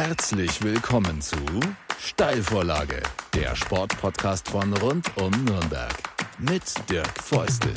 Herzlich willkommen zu Steilvorlage, der Sportpodcast von rund um Nürnberg mit Dirk Feustel.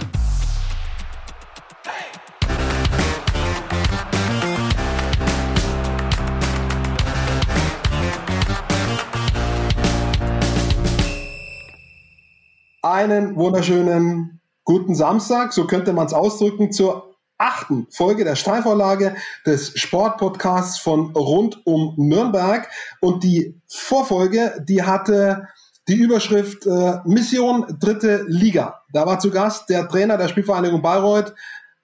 Einen wunderschönen guten Samstag, so könnte man es ausdrücken, zur achten Folge der Steilvorlage des Sportpodcasts von rund um Nürnberg. Und die Vorfolge, die hatte die Überschrift äh, Mission Dritte Liga. Da war zu Gast der Trainer der Spielvereinigung Bayreuth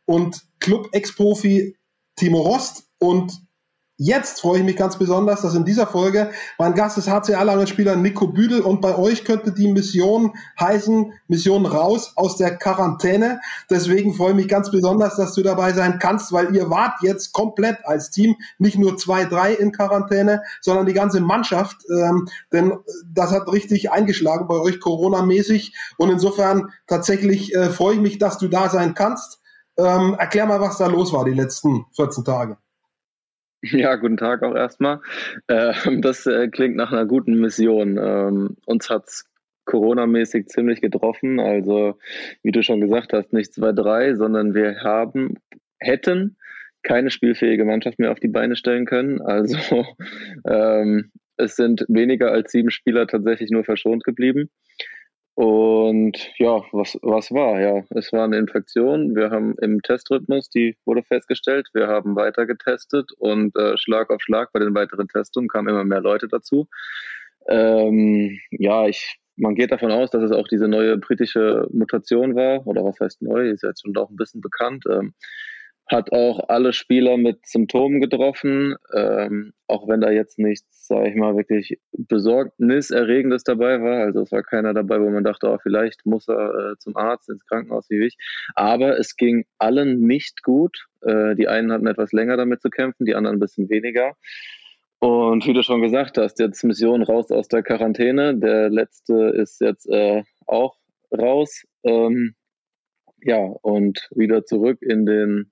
und Club-Ex-Profi Timo Rost. Und Jetzt freue ich mich ganz besonders, dass in dieser Folge mein Gast ist HCR-Langenspieler Nico Büdel und bei euch könnte die Mission heißen, Mission raus aus der Quarantäne. Deswegen freue ich mich ganz besonders, dass du dabei sein kannst, weil ihr wart jetzt komplett als Team, nicht nur zwei, drei in Quarantäne, sondern die ganze Mannschaft, ähm, denn das hat richtig eingeschlagen bei euch Corona-mäßig und insofern tatsächlich äh, freue ich mich, dass du da sein kannst. Ähm, erklär mal, was da los war die letzten 14 Tage. Ja, guten Tag auch erstmal. Äh, das äh, klingt nach einer guten Mission. Ähm, uns hat es Corona-mäßig ziemlich getroffen. Also, wie du schon gesagt hast, nicht 2-3, sondern wir haben, hätten keine spielfähige Mannschaft mehr auf die Beine stellen können. Also, ähm, es sind weniger als sieben Spieler tatsächlich nur verschont geblieben. Und ja, was, was war? Ja, es war eine Infektion. Wir haben im Testrhythmus, die wurde festgestellt, wir haben weiter getestet und äh, Schlag auf Schlag bei den weiteren Testungen kamen immer mehr Leute dazu. Ähm, ja, ich, man geht davon aus, dass es auch diese neue britische Mutation war, oder was heißt neu, ist jetzt schon auch ein bisschen bekannt. Ähm, hat auch alle Spieler mit Symptomen getroffen, ähm, auch wenn da jetzt nichts, sage ich mal, wirklich besorgniserregendes dabei war. Also es war keiner dabei, wo man dachte, oh, vielleicht muss er äh, zum Arzt, ins Krankenhaus wie ich. Aber es ging allen nicht gut. Äh, die einen hatten etwas länger damit zu kämpfen, die anderen ein bisschen weniger. Und wie du schon gesagt hast, jetzt Mission raus aus der Quarantäne. Der letzte ist jetzt äh, auch raus. Ähm, ja, und wieder zurück in den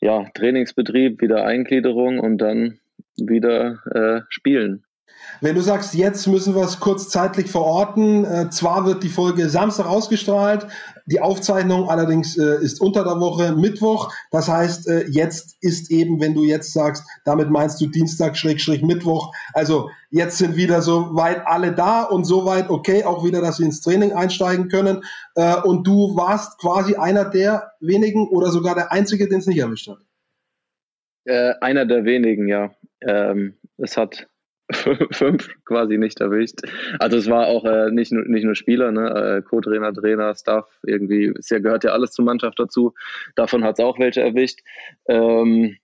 ja, Trainingsbetrieb, wieder Eingliederung und dann wieder äh, spielen. Wenn du sagst, jetzt müssen wir es kurz zeitlich verorten, äh, zwar wird die Folge Samstag ausgestrahlt, die Aufzeichnung allerdings äh, ist unter der Woche Mittwoch. Das heißt, äh, jetzt ist eben, wenn du jetzt sagst, damit meinst du Dienstag, Schrägstrich, Mittwoch. Also jetzt sind wieder so weit alle da und so weit okay, auch wieder, dass wir ins Training einsteigen können. Äh, und du warst quasi einer der wenigen oder sogar der Einzige, den es nicht erwischt hat. Äh, einer der wenigen, ja. Ähm, es hat fünf quasi nicht erwischt. Also es war auch äh, nicht, nur, nicht nur Spieler, ne? äh, Co-Trainer, Trainer, Staff, irgendwie, es gehört ja alles zur Mannschaft dazu. Davon hat es auch welche erwischt. Ähm,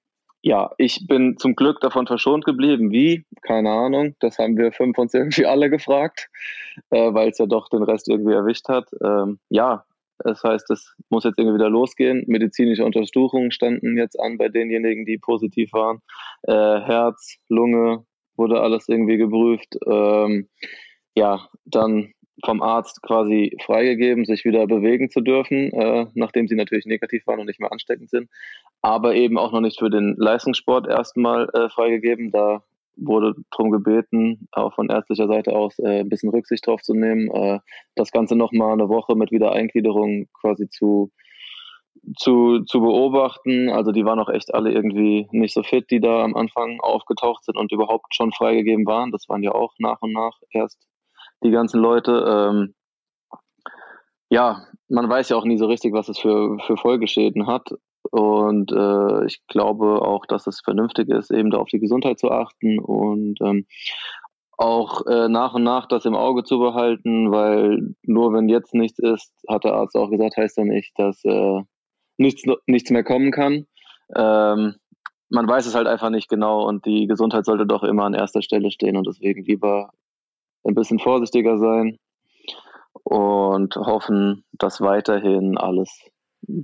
ja, ich bin zum Glück davon verschont geblieben. Wie? Keine Ahnung. Das haben wir fünf uns irgendwie alle gefragt, äh, weil es ja doch den Rest irgendwie erwischt hat. Ähm, ja, das heißt, es muss jetzt irgendwie wieder losgehen. Medizinische Untersuchungen standen jetzt an bei denjenigen, die positiv waren. Äh, Herz, Lunge, wurde alles irgendwie geprüft. Ähm, ja, dann vom Arzt quasi freigegeben, sich wieder bewegen zu dürfen, äh, nachdem sie natürlich negativ waren und nicht mehr ansteckend sind. Aber eben auch noch nicht für den Leistungssport erstmal äh, freigegeben. Da wurde darum gebeten, auch von ärztlicher Seite aus äh, ein bisschen Rücksicht drauf zu nehmen, äh, das Ganze nochmal eine Woche mit Wiedereingliederung quasi zu zu, zu beobachten. Also die waren auch echt alle irgendwie nicht so fit, die da am Anfang aufgetaucht sind und überhaupt schon freigegeben waren. Das waren ja auch nach und nach erst die ganzen Leute. Ähm, ja, man weiß ja auch nie so richtig, was es für, für Folgeschäden hat. Und äh, ich glaube auch, dass es vernünftig ist, eben da auf die Gesundheit zu achten und ähm, auch äh, nach und nach das im Auge zu behalten, weil nur wenn jetzt nichts ist, hat der Arzt auch gesagt, heißt ja nicht, dass äh, nichts, nichts mehr kommen kann. Ähm, man weiß es halt einfach nicht genau und die Gesundheit sollte doch immer an erster Stelle stehen und deswegen lieber ein bisschen vorsichtiger sein und hoffen, dass weiterhin alles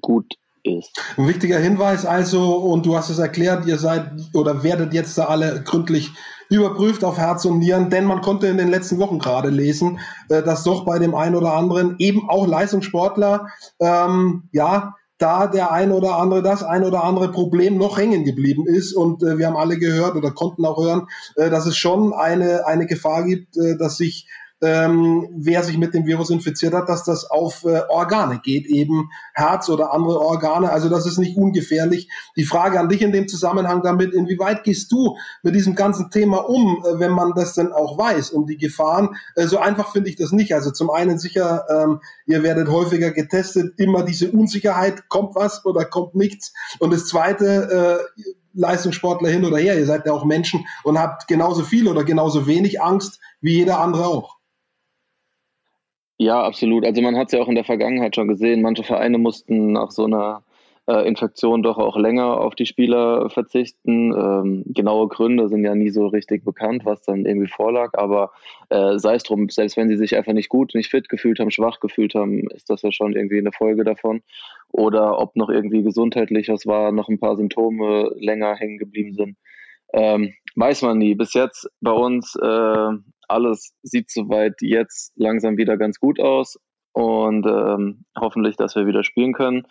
gut ist. Ein wichtiger Hinweis also, und du hast es erklärt, ihr seid oder werdet jetzt da alle gründlich überprüft auf Herz und Nieren, denn man konnte in den letzten Wochen gerade lesen, äh, dass doch bei dem einen oder anderen eben auch Leistungssportler ähm, ja da der ein oder andere, das ein oder andere Problem noch hängen geblieben ist. Und äh, wir haben alle gehört oder konnten auch hören, äh, dass es schon eine, eine Gefahr gibt, äh, dass sich ähm, wer sich mit dem Virus infiziert hat, dass das auf äh, Organe geht, eben Herz oder andere Organe. Also das ist nicht ungefährlich. Die Frage an dich in dem Zusammenhang damit, inwieweit gehst du mit diesem ganzen Thema um, äh, wenn man das denn auch weiß, um die Gefahren? Äh, so einfach finde ich das nicht. Also zum einen sicher, ähm, ihr werdet häufiger getestet, immer diese Unsicherheit, kommt was oder kommt nichts. Und das zweite, äh, Leistungssportler hin oder her, ihr seid ja auch Menschen und habt genauso viel oder genauso wenig Angst wie jeder andere auch. Ja, absolut. Also man hat es ja auch in der Vergangenheit schon gesehen. Manche Vereine mussten nach so einer äh, Infektion doch auch länger auf die Spieler verzichten. Ähm, genaue Gründe sind ja nie so richtig bekannt, was dann irgendwie vorlag. Aber äh, sei es drum, selbst wenn sie sich einfach nicht gut, nicht fit gefühlt haben, schwach gefühlt haben, ist das ja schon irgendwie eine Folge davon. Oder ob noch irgendwie gesundheitlich was war, noch ein paar Symptome länger hängen geblieben sind. Ähm, weiß man nie. Bis jetzt bei uns äh, alles sieht soweit jetzt langsam wieder ganz gut aus und ähm, hoffentlich, dass wir wieder spielen können.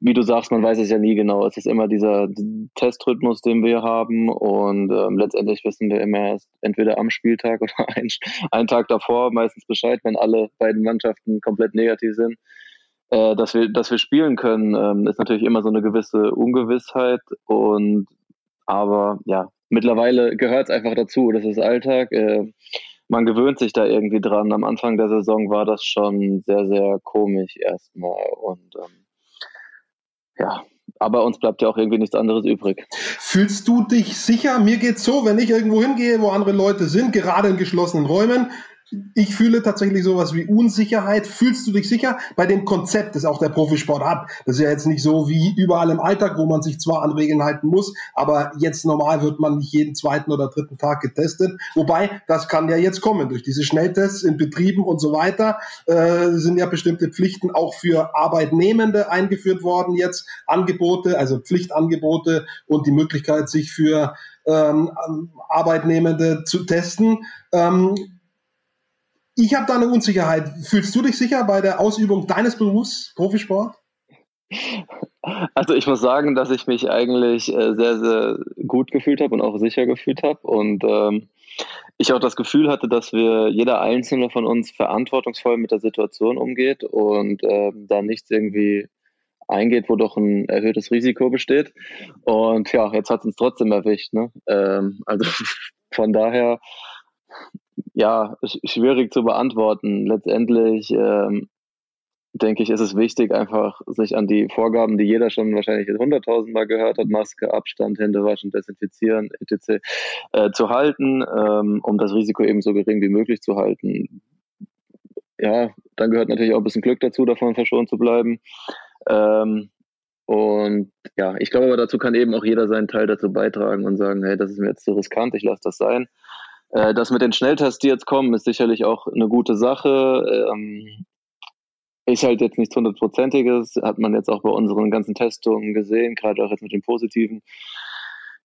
Wie du sagst, man weiß es ja nie genau. Es ist immer dieser Testrhythmus, den wir haben und ähm, letztendlich wissen wir immer erst entweder am Spieltag oder ein, einen Tag davor meistens Bescheid, wenn alle beiden Mannschaften komplett negativ sind. Äh, dass wir, dass wir spielen können, ähm, ist natürlich immer so eine gewisse Ungewissheit und aber ja, mittlerweile gehört es einfach dazu. Das ist Alltag. Äh, man gewöhnt sich da irgendwie dran. Am Anfang der Saison war das schon sehr, sehr komisch erstmal. Und ähm, ja, aber uns bleibt ja auch irgendwie nichts anderes übrig. Fühlst du dich sicher? Mir geht's so, wenn ich irgendwo hingehe, wo andere Leute sind, gerade in geschlossenen Räumen, ich fühle tatsächlich sowas wie Unsicherheit. Fühlst du dich sicher bei dem Konzept, das auch der Profisport hat? Das ist ja jetzt nicht so wie überall im Alltag, wo man sich zwar an Regeln halten muss, aber jetzt normal wird man nicht jeden zweiten oder dritten Tag getestet. Wobei, das kann ja jetzt kommen. Durch diese Schnelltests in Betrieben und so weiter äh, sind ja bestimmte Pflichten auch für Arbeitnehmende eingeführt worden jetzt. Angebote, also Pflichtangebote und die Möglichkeit, sich für ähm, Arbeitnehmende zu testen. Ähm, ich habe da eine Unsicherheit. Fühlst du dich sicher bei der Ausübung deines Berufs, Profisport? Also ich muss sagen, dass ich mich eigentlich äh, sehr, sehr gut gefühlt habe und auch sicher gefühlt habe. Und ähm, ich auch das Gefühl hatte, dass wir, jeder Einzelne von uns verantwortungsvoll mit der Situation umgeht und äh, da nichts irgendwie eingeht, wo doch ein erhöhtes Risiko besteht. Und ja, jetzt hat es uns trotzdem erwischt. Ne? Ähm, also von daher ja, schwierig zu beantworten. Letztendlich ähm, denke ich, ist es wichtig, einfach sich an die Vorgaben, die jeder schon wahrscheinlich hunderttausendmal gehört hat, Maske, Abstand, Hände waschen, desinfizieren, etc., äh, zu halten, ähm, um das Risiko eben so gering wie möglich zu halten. Ja, dann gehört natürlich auch ein bisschen Glück dazu, davon verschont zu bleiben. Ähm, und ja, ich glaube aber dazu kann eben auch jeder seinen Teil dazu beitragen und sagen, hey, das ist mir jetzt zu riskant, ich lasse das sein. Äh, das mit den Schnelltests, die jetzt kommen, ist sicherlich auch eine gute Sache. Ähm, ist halt jetzt nichts hundertprozentiges, hat man jetzt auch bei unseren ganzen Testungen gesehen, gerade auch jetzt mit den positiven.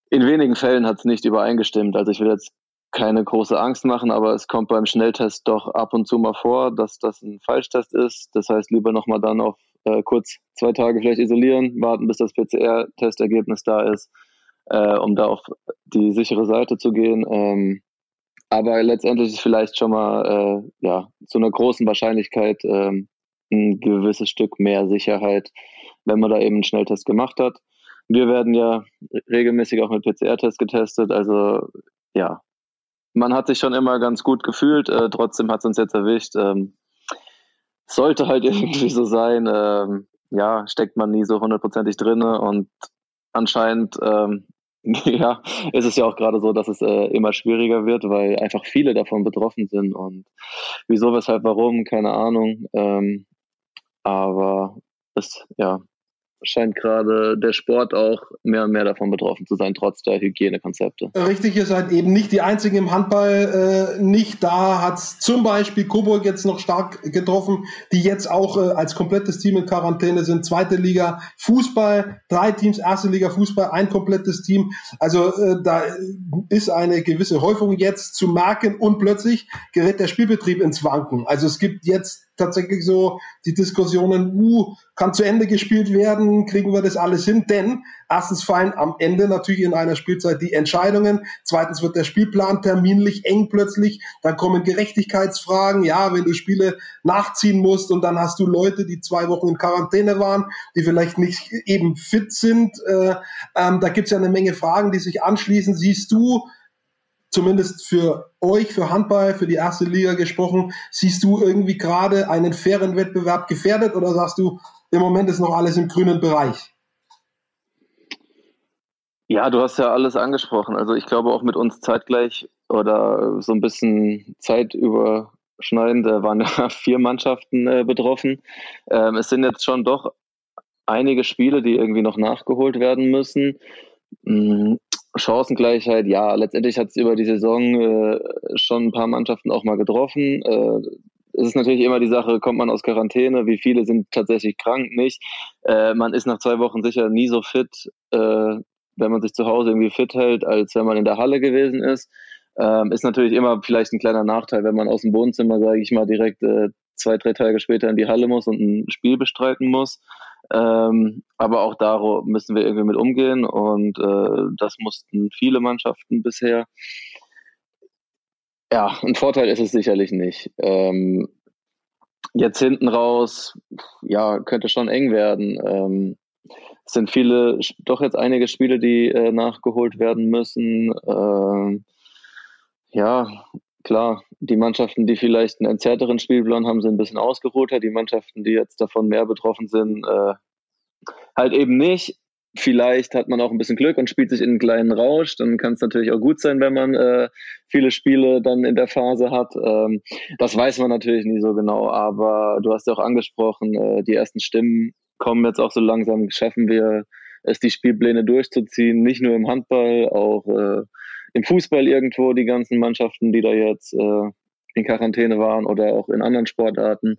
In wenigen Fällen hat es nicht übereingestimmt. Also ich will jetzt keine große Angst machen, aber es kommt beim Schnelltest doch ab und zu mal vor, dass das ein Falschtest ist. Das heißt, lieber nochmal dann auf äh, kurz zwei Tage vielleicht isolieren, warten, bis das PCR-Testergebnis da ist, äh, um da auf die sichere Seite zu gehen. Ähm, aber letztendlich ist vielleicht schon mal äh, ja, zu einer großen Wahrscheinlichkeit ähm, ein gewisses Stück mehr Sicherheit, wenn man da eben einen Schnelltest gemacht hat. Wir werden ja regelmäßig auch mit PCR-Tests getestet. Also ja, man hat sich schon immer ganz gut gefühlt. Äh, trotzdem hat es uns jetzt erwischt. Ähm, sollte halt irgendwie so sein. Ähm, ja, steckt man nie so hundertprozentig drin und anscheinend ähm, Ja, es ist ja auch gerade so, dass es äh, immer schwieriger wird, weil einfach viele davon betroffen sind und wieso, weshalb, warum, keine Ahnung. Ähm, aber es, ja, scheint gerade der Sport auch mehr und mehr davon betroffen zu sein, trotz der Hygienekonzepte. Richtig, ihr seid eben nicht die Einzigen im Handball äh, nicht. Da hat zum Beispiel Coburg jetzt noch stark getroffen, die jetzt auch äh, als komplettes Team in Quarantäne sind. Zweite Liga Fußball, drei Teams, erste Liga Fußball, ein komplettes Team. Also äh, da ist eine gewisse Häufung jetzt zu merken und plötzlich gerät der Spielbetrieb ins Wanken. Also es gibt jetzt tatsächlich so die Diskussionen, uh, kann zu Ende gespielt werden, kriegen wir das alles hin? Denn erstens fallen am Ende natürlich in einer Spielzeit die Entscheidungen, zweitens wird der Spielplan terminlich eng plötzlich, dann kommen Gerechtigkeitsfragen, ja, wenn du Spiele nachziehen musst und dann hast du Leute, die zwei Wochen in Quarantäne waren, die vielleicht nicht eben fit sind, äh, ähm, da gibt's ja eine Menge Fragen, die sich anschließen. Siehst du zumindest für euch, für Handball, für die erste Liga gesprochen, siehst du irgendwie gerade einen fairen Wettbewerb gefährdet oder sagst du, im Moment ist noch alles im grünen Bereich? Ja, du hast ja alles angesprochen. Also ich glaube auch mit uns zeitgleich oder so ein bisschen zeitüberschneidend waren ja vier Mannschaften äh, betroffen. Ähm, es sind jetzt schon doch einige Spiele, die irgendwie noch nachgeholt werden müssen. Chancengleichheit, ja, letztendlich hat es über die Saison äh, schon ein paar Mannschaften auch mal getroffen. Äh, es ist natürlich immer die Sache, kommt man aus Quarantäne, wie viele sind tatsächlich krank, nicht. Äh, man ist nach zwei Wochen sicher nie so fit, äh, wenn man sich zu Hause irgendwie fit hält, als wenn man in der Halle gewesen ist. Ähm, ist natürlich immer vielleicht ein kleiner Nachteil, wenn man aus dem Wohnzimmer, sage ich mal, direkt äh, zwei, drei Tage später in die Halle muss und ein Spiel bestreiten muss. Ähm, aber auch da müssen wir irgendwie mit umgehen und äh, das mussten viele Mannschaften bisher. Ja, ein Vorteil ist es sicherlich nicht. Ähm, jetzt hinten raus, ja, könnte schon eng werden. Ähm, es sind viele, doch jetzt einige Spiele, die äh, nachgeholt werden müssen. Ähm, ja, klar, die Mannschaften, die vielleicht einen entzerrteren Spielplan haben, sind ein bisschen ausgeruhter. Die Mannschaften, die jetzt davon mehr betroffen sind, äh, halt eben nicht. Vielleicht hat man auch ein bisschen Glück und spielt sich in einen kleinen Rausch. Dann kann es natürlich auch gut sein, wenn man äh, viele Spiele dann in der Phase hat. Ähm, das weiß man natürlich nie so genau. Aber du hast ja auch angesprochen, äh, die ersten Stimmen kommen jetzt auch so langsam. Schaffen wir es, die Spielpläne durchzuziehen? Nicht nur im Handball, auch äh, im Fußball irgendwo die ganzen Mannschaften, die da jetzt äh, in Quarantäne waren oder auch in anderen Sportarten.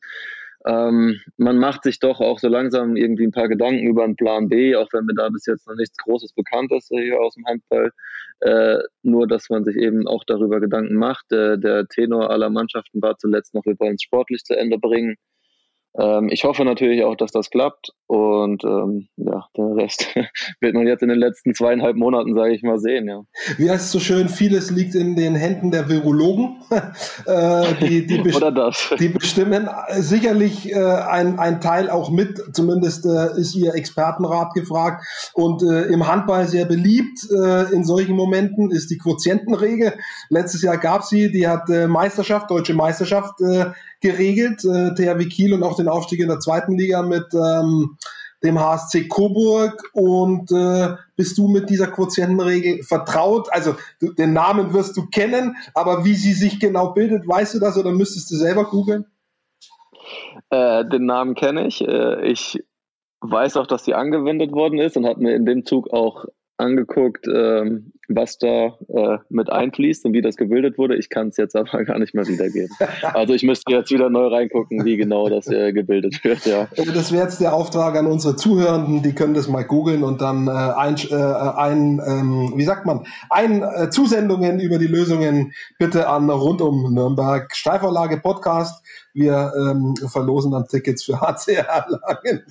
Ähm, man macht sich doch auch so langsam irgendwie ein paar Gedanken über einen Plan B, auch wenn mir da bis jetzt noch nichts Großes bekannt ist hier aus dem Handball. Äh, nur, dass man sich eben auch darüber Gedanken macht. Äh, der Tenor aller Mannschaften war zuletzt noch, wir wollen es sportlich zu Ende bringen. Ähm, ich hoffe natürlich auch, dass das klappt und ähm, ja, den Rest wird man jetzt in den letzten zweieinhalb Monaten, sage ich mal, sehen. Ja. Wie heißt es so schön, vieles liegt in den Händen der Virologen. äh, die, die, best Oder das. die bestimmen sicherlich äh, ein, ein Teil auch mit, zumindest äh, ist ihr Expertenrat gefragt und äh, im Handball sehr beliebt äh, in solchen Momenten ist die Quotientenregel. Letztes Jahr gab sie, die hat äh, Meisterschaft, deutsche Meisterschaft geregelt, äh, THW Kiel und auch den Aufstieg in der zweiten Liga mit ähm, dem HSC Coburg und äh, bist du mit dieser Quotientenregel vertraut? Also du, den Namen wirst du kennen, aber wie sie sich genau bildet, weißt du das oder müsstest du selber googeln? Äh, den Namen kenne ich. Äh, ich weiß auch, dass sie angewendet worden ist und habe mir in dem Zug auch angeguckt, ähm, was da äh, mit einfließt und wie das gebildet wurde. Ich kann es jetzt aber gar nicht mehr wiedergeben. Also ich müsste jetzt wieder neu reingucken, wie genau das äh, gebildet wird. Ja. Das wäre jetzt der Auftrag an unsere Zuhörenden, die können das mal googeln und dann äh, ein, äh, ein ähm, wie sagt man, ein äh, Zusendungen über die Lösungen bitte an rund um Nürnberg Steilvorlage Podcast wir ähm, verlosen dann Tickets für HCR-Lagen.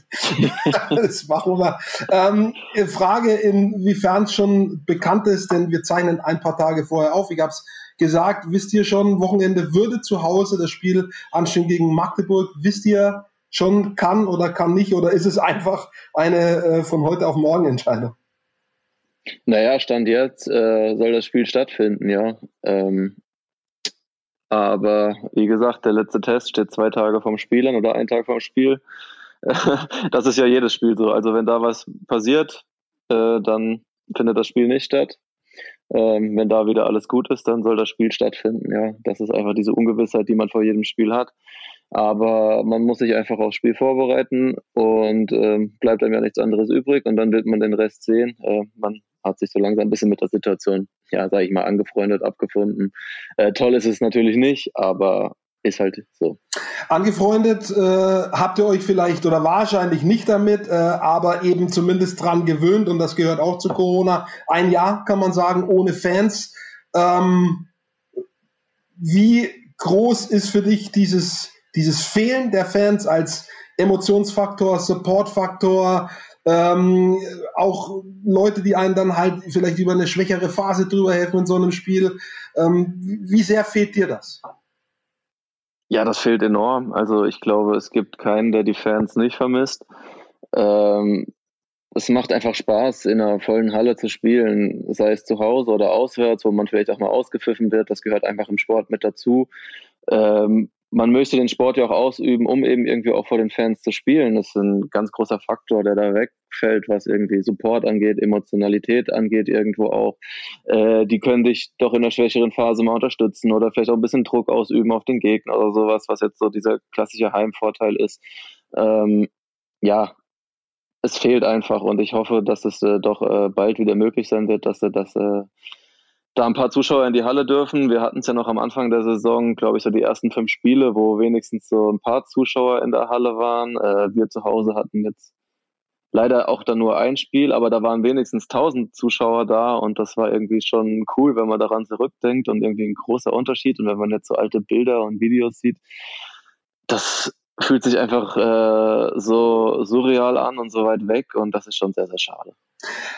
das machen wir. Ähm, Frage, inwiefern es schon bekannt ist, denn wir zeichnen ein paar Tage vorher auf. Ich habe es gesagt, wisst ihr schon, Wochenende würde zu Hause das Spiel anstehen gegen Magdeburg. Wisst ihr schon, kann oder kann nicht, oder ist es einfach eine äh, von heute auf morgen Entscheidung? Naja, Stand jetzt äh, soll das Spiel stattfinden, ja. Ähm, aber wie gesagt, der letzte Test steht zwei Tage vom Spiel an oder einen Tag vom Spiel. das ist ja jedes Spiel so. Also wenn da was passiert, äh, dann findet das Spiel nicht statt. Ähm, wenn da wieder alles gut ist, dann soll das Spiel stattfinden. Ja, das ist einfach diese Ungewissheit, die man vor jedem Spiel hat. Aber man muss sich einfach aufs Spiel vorbereiten und ähm, bleibt einem ja nichts anderes übrig und dann wird man den Rest sehen. Äh, man hat sich so langsam ein bisschen mit der Situation, ja, sage ich mal, angefreundet, abgefunden. Äh, toll ist es natürlich nicht, aber ist halt so. Angefreundet äh, habt ihr euch vielleicht oder wahrscheinlich nicht damit, äh, aber eben zumindest dran gewöhnt und das gehört auch zu Corona. Ein Jahr kann man sagen, ohne Fans. Ähm, wie groß ist für dich dieses dieses Fehlen der Fans als Emotionsfaktor, Supportfaktor, ähm, auch Leute, die einen dann halt vielleicht über eine schwächere Phase drüber helfen in so einem Spiel. Ähm, wie sehr fehlt dir das? Ja, das fehlt enorm. Also ich glaube, es gibt keinen, der die Fans nicht vermisst. Ähm, es macht einfach Spaß, in einer vollen Halle zu spielen, sei es zu Hause oder auswärts, wo man vielleicht auch mal ausgepfiffen wird. Das gehört einfach im Sport mit dazu. Ähm, man möchte den Sport ja auch ausüben, um eben irgendwie auch vor den Fans zu spielen. Das ist ein ganz großer Faktor, der da wegfällt, was irgendwie Support angeht, Emotionalität angeht, irgendwo auch. Äh, die können dich doch in der schwächeren Phase mal unterstützen oder vielleicht auch ein bisschen Druck ausüben auf den Gegner oder sowas, was jetzt so dieser klassische Heimvorteil ist. Ähm, ja, es fehlt einfach und ich hoffe, dass es äh, doch äh, bald wieder möglich sein wird, dass, äh, dass äh, da ein paar Zuschauer in die Halle dürfen. Wir hatten es ja noch am Anfang der Saison, glaube ich, so die ersten fünf Spiele, wo wenigstens so ein paar Zuschauer in der Halle waren. Äh, wir zu Hause hatten jetzt leider auch dann nur ein Spiel, aber da waren wenigstens 1000 Zuschauer da und das war irgendwie schon cool, wenn man daran zurückdenkt und irgendwie ein großer Unterschied. Und wenn man jetzt so alte Bilder und Videos sieht, das fühlt sich einfach äh, so surreal an und so weit weg und das ist schon sehr, sehr schade.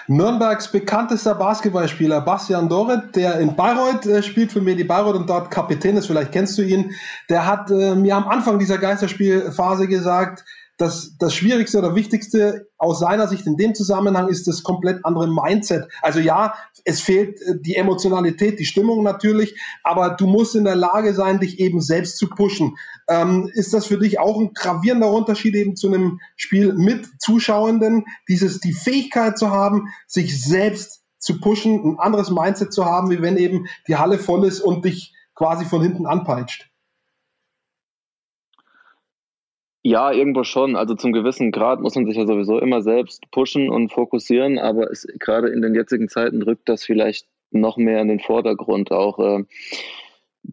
Nürnbergs bekanntester Basketballspieler Bastian Doret, der in Bayreuth äh, spielt für Medi Bayreuth und dort Kapitän ist, vielleicht kennst du ihn, der hat äh, mir am Anfang dieser Geisterspielphase gesagt, das, das Schwierigste oder Wichtigste aus seiner Sicht in dem Zusammenhang ist das komplett andere Mindset. Also ja, es fehlt äh, die Emotionalität, die Stimmung natürlich, aber du musst in der Lage sein, dich eben selbst zu pushen. Ähm, ist das für dich auch ein gravierender Unterschied eben zu einem Spiel mit Zuschauenden, dieses, die Fähigkeit zu haben, sich selbst zu pushen, ein anderes Mindset zu haben, wie wenn eben die Halle voll ist und dich quasi von hinten anpeitscht? Ja, irgendwo schon. Also zum gewissen Grad muss man sich ja sowieso immer selbst pushen und fokussieren, aber es, gerade in den jetzigen Zeiten rückt das vielleicht noch mehr in den Vordergrund. Auch äh,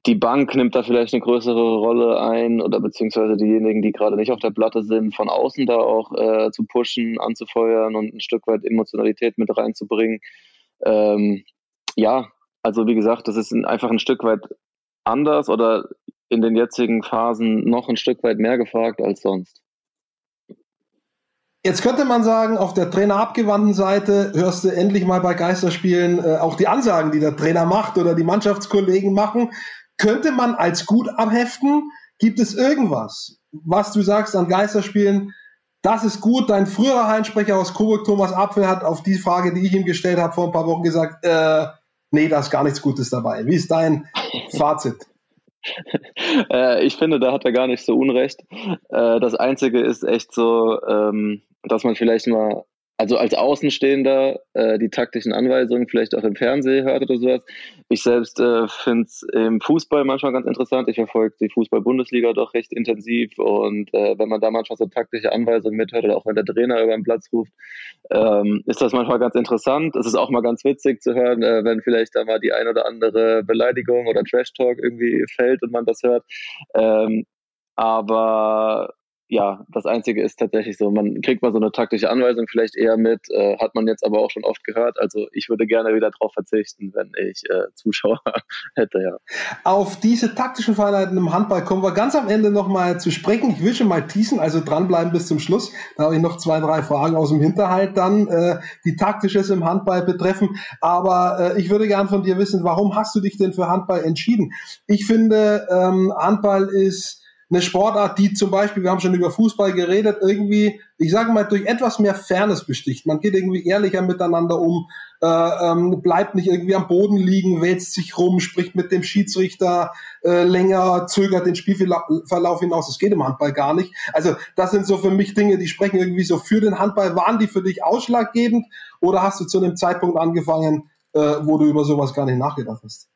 die Bank nimmt da vielleicht eine größere Rolle ein oder beziehungsweise diejenigen, die gerade nicht auf der Platte sind, von außen da auch äh, zu pushen, anzufeuern und ein Stück weit Emotionalität mit reinzubringen. Ähm, ja, also wie gesagt, das ist einfach ein Stück weit anders oder in den jetzigen Phasen noch ein Stück weit mehr gefragt als sonst. Jetzt könnte man sagen, auf der trainerabgewandten Seite hörst du endlich mal bei Geisterspielen äh, auch die Ansagen, die der Trainer macht oder die Mannschaftskollegen machen. Könnte man als gut abheften? Gibt es irgendwas, was du sagst an Geisterspielen? Das ist gut. Dein früherer Heinsprecher aus Coburg, Thomas Apfel, hat auf die Frage, die ich ihm gestellt habe vor ein paar Wochen gesagt, äh, nee, da ist gar nichts Gutes dabei. Wie ist dein Fazit? äh, ich finde, da hat er gar nicht so Unrecht. Äh, das Einzige ist echt so, ähm, dass man vielleicht mal also als Außenstehender äh, die taktischen Anweisungen vielleicht auch im Fernsehen hört oder sowas. Ich selbst äh, finde es im Fußball manchmal ganz interessant. Ich verfolge die Fußball-Bundesliga doch recht intensiv und äh, wenn man da manchmal so taktische Anweisungen mithört oder auch wenn der Trainer über den Platz ruft, ähm, ist das manchmal ganz interessant. Es ist auch mal ganz witzig zu hören, äh, wenn vielleicht da mal die ein oder andere Beleidigung oder Trash-Talk irgendwie fällt und man das hört. Ähm, aber ja, das Einzige ist tatsächlich so, man kriegt mal so eine taktische Anweisung vielleicht eher mit, äh, hat man jetzt aber auch schon oft gehört. Also ich würde gerne wieder darauf verzichten, wenn ich äh, Zuschauer hätte, ja. Auf diese taktischen Feinheiten im Handball kommen wir ganz am Ende nochmal zu sprechen. Ich will schon mal teasen, also dranbleiben bis zum Schluss. Da habe ich noch zwei, drei Fragen aus dem Hinterhalt dann, äh, die taktisches im Handball betreffen. Aber äh, ich würde gern von dir wissen, warum hast du dich denn für Handball entschieden? Ich finde, ähm, Handball ist eine Sportart, die zum Beispiel, wir haben schon über Fußball geredet, irgendwie, ich sage mal, durch etwas mehr Fairness besticht. Man geht irgendwie ehrlicher miteinander um, äh, ähm, bleibt nicht irgendwie am Boden liegen, wälzt sich rum, spricht mit dem Schiedsrichter äh, länger, zögert den Spielverlauf hinaus. Das geht im Handball gar nicht. Also das sind so für mich Dinge, die sprechen irgendwie so für den Handball. Waren die für dich ausschlaggebend oder hast du zu einem Zeitpunkt angefangen, äh, wo du über sowas gar nicht nachgedacht hast?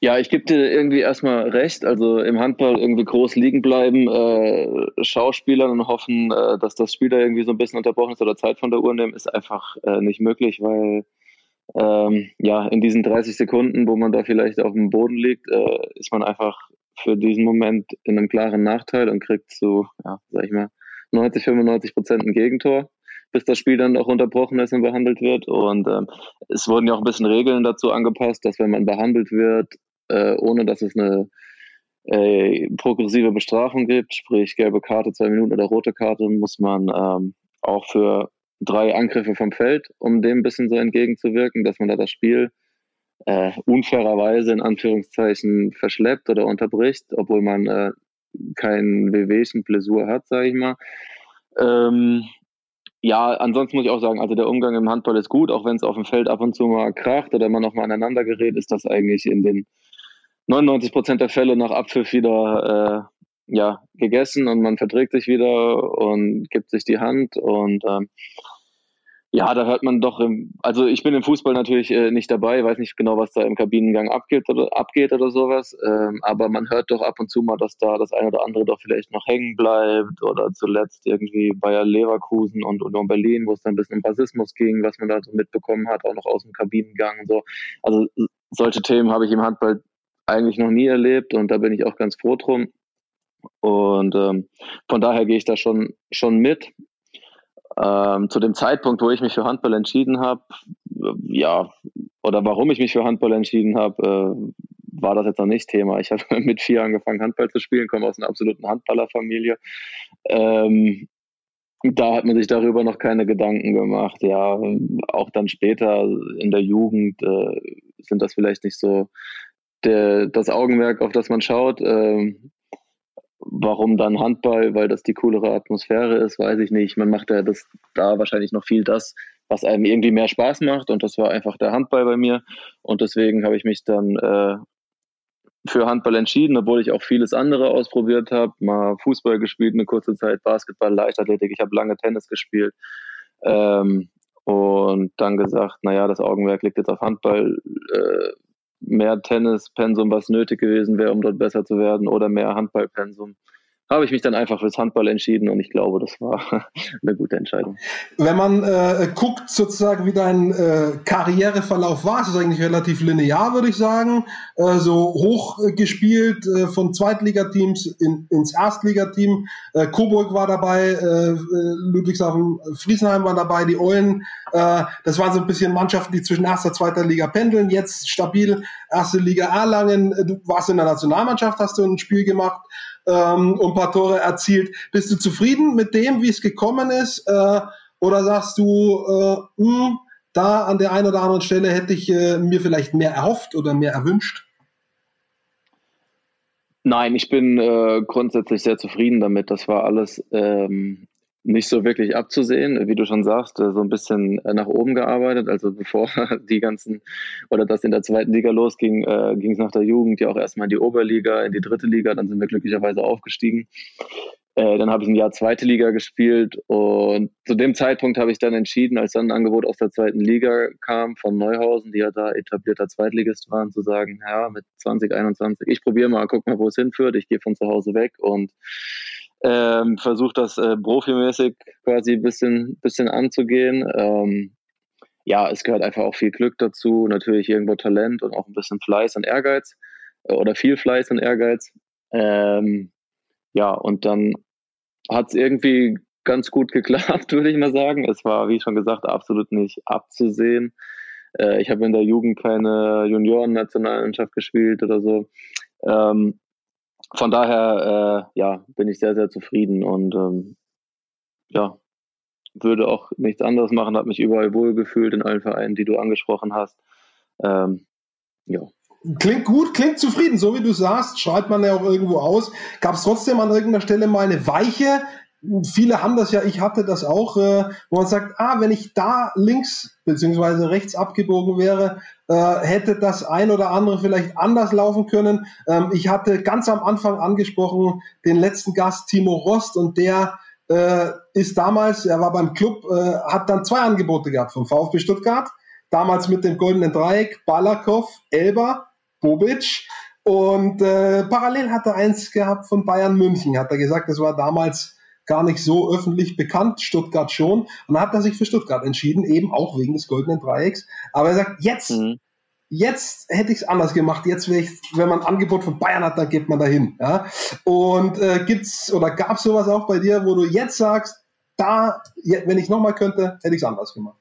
Ja, ich gebe dir irgendwie erstmal recht. Also im Handball irgendwie groß liegen bleiben, äh, Schauspielern und hoffen, äh, dass das Spiel da irgendwie so ein bisschen unterbrochen ist oder Zeit von der Uhr nehmen, ist einfach äh, nicht möglich, weil ähm, ja in diesen 30 Sekunden, wo man da vielleicht auf dem Boden liegt, äh, ist man einfach für diesen Moment in einem klaren Nachteil und kriegt so, ja, sag ich mal, 90, 95 Prozent ein Gegentor bis das Spiel dann auch unterbrochen ist und behandelt wird. Und ähm, es wurden ja auch ein bisschen Regeln dazu angepasst, dass wenn man behandelt wird, äh, ohne dass es eine äh, progressive Bestrafung gibt, sprich gelbe Karte, zwei Minuten oder rote Karte, muss man ähm, auch für drei Angriffe vom Feld, um dem ein bisschen so entgegenzuwirken, dass man da das Spiel äh, unfairerweise in Anführungszeichen verschleppt oder unterbricht, obwohl man äh, kein Wehwehchen, Blessur hat, sage ich mal. Ähm, ja, ansonsten muss ich auch sagen, also der Umgang im Handball ist gut, auch wenn es auf dem Feld ab und zu mal kracht oder man noch mal aneinander gerät, ist das eigentlich in den 99 Prozent der Fälle nach Abpfiff wieder äh, ja, gegessen und man verträgt sich wieder und gibt sich die Hand und ähm, ja, da hört man doch, im, also ich bin im Fußball natürlich äh, nicht dabei, weiß nicht genau, was da im Kabinengang abgeht oder, abgeht oder sowas, ähm, aber man hört doch ab und zu mal, dass da das eine oder andere doch vielleicht noch hängen bleibt oder zuletzt irgendwie Bayer Leverkusen und Union Berlin, wo es dann ein bisschen um Rassismus ging, was man da so mitbekommen hat, auch noch aus dem Kabinengang und so. Also solche Themen habe ich im Handball eigentlich noch nie erlebt und da bin ich auch ganz froh drum. Und ähm, von daher gehe ich da schon, schon mit. Ähm, zu dem Zeitpunkt, wo ich mich für Handball entschieden habe, ja, oder warum ich mich für Handball entschieden habe, äh, war das jetzt noch nicht Thema. Ich habe mit vier angefangen, Handball zu spielen, komme aus einer absoluten Handballerfamilie. Ähm, da hat man sich darüber noch keine Gedanken gemacht. Ja, auch dann später in der Jugend äh, sind das vielleicht nicht so der, das Augenmerk, auf das man schaut. Ähm, Warum dann Handball? Weil das die coolere Atmosphäre ist, weiß ich nicht. Man macht ja das da wahrscheinlich noch viel das, was einem irgendwie mehr Spaß macht. Und das war einfach der Handball bei mir. Und deswegen habe ich mich dann äh, für Handball entschieden, obwohl ich auch vieles andere ausprobiert habe. Mal Fußball gespielt eine kurze Zeit, Basketball, Leichtathletik. Ich habe lange Tennis gespielt. Ähm, und dann gesagt, naja, das Augenmerk liegt jetzt auf Handball. Äh, mehr Tennispensum, was nötig gewesen wäre, um dort besser zu werden, oder mehr Handballpensum habe ich mich dann einfach fürs Handball entschieden und ich glaube, das war eine gute Entscheidung. Wenn man äh, guckt, sozusagen, wie dein äh, Karriereverlauf war, ist es eigentlich relativ linear, würde ich sagen. Äh, so hoch äh, gespielt äh, von Zweitligateams in, ins Erstligateam. Äh, Coburg war dabei, äh, Ludwigshafen, Friesenheim war dabei, die Eulen. Äh, das waren so ein bisschen Mannschaften, die zwischen erster und zweiter Liga pendeln. Jetzt stabil erste Liga Erlangen. Du warst in der Nationalmannschaft, hast du ein Spiel gemacht ähm, und ein paar Tore erzielt. Bist du zufrieden mit dem, wie es gekommen ist? Äh, oder sagst du, äh, mh, hm, da an der einen oder anderen Stelle hätte ich äh, mir vielleicht mehr erhofft oder mehr erwünscht? Nein, ich bin äh, grundsätzlich sehr zufrieden damit. Das war alles ähm, nicht so wirklich abzusehen, wie du schon sagst, äh, so ein bisschen äh, nach oben gearbeitet. Also bevor die ganzen oder das in der zweiten Liga losging, äh, ging es nach der Jugend ja auch erstmal in die Oberliga, in die dritte Liga, dann sind wir glücklicherweise aufgestiegen. Äh, dann habe ich ein Jahr zweite Liga gespielt und zu dem Zeitpunkt habe ich dann entschieden, als dann ein Angebot aus der zweiten Liga kam von Neuhausen, die ja da etablierter Zweitligist waren, zu sagen, ja, mit 2021, ich probiere mal, guck mal, wo es hinführt, ich gehe von zu Hause weg und ähm, versucht das äh, profimäßig quasi ein bisschen, bisschen anzugehen. Ähm, ja, es gehört einfach auch viel Glück dazu, natürlich irgendwo Talent und auch ein bisschen Fleiß und Ehrgeiz äh, oder viel Fleiß und Ehrgeiz. Ähm, ja, und dann hat es irgendwie ganz gut geklappt, würde ich mal sagen. Es war, wie schon gesagt, absolut nicht abzusehen. Äh, ich habe in der Jugend keine Junioren-Nationalmannschaft gespielt oder so. Ähm, von daher, äh, ja, bin ich sehr, sehr zufrieden und ähm, ja, würde auch nichts anderes machen, habe mich überall wohlgefühlt in allen Vereinen, die du angesprochen hast. Ähm, ja. Klingt gut, klingt zufrieden, so wie du sagst, schreibt man ja auch irgendwo aus. Gab es trotzdem an irgendeiner Stelle mal eine weiche viele haben das ja, ich hatte das auch, äh, wo man sagt, ah, wenn ich da links beziehungsweise rechts abgebogen wäre, äh, hätte das ein oder andere vielleicht anders laufen können. Ähm, ich hatte ganz am Anfang angesprochen den letzten Gast Timo Rost und der äh, ist damals, er war beim Club, äh, hat dann zwei Angebote gehabt vom VfB Stuttgart, damals mit dem goldenen Dreieck, Balakow, Elber, Bobic. Und äh, parallel hat er eins gehabt von Bayern München, hat er gesagt, das war damals gar nicht so öffentlich bekannt, Stuttgart schon. Und dann hat er sich für Stuttgart entschieden, eben auch wegen des goldenen Dreiecks. Aber er sagt, jetzt, mhm. jetzt hätte ich es anders gemacht. Jetzt wäre ich, wenn man ein Angebot von Bayern hat, dann geht man dahin. Ja? Und äh, gibt's oder gab es sowas auch bei dir, wo du jetzt sagst, da, wenn ich nochmal könnte, hätte ich es anders gemacht?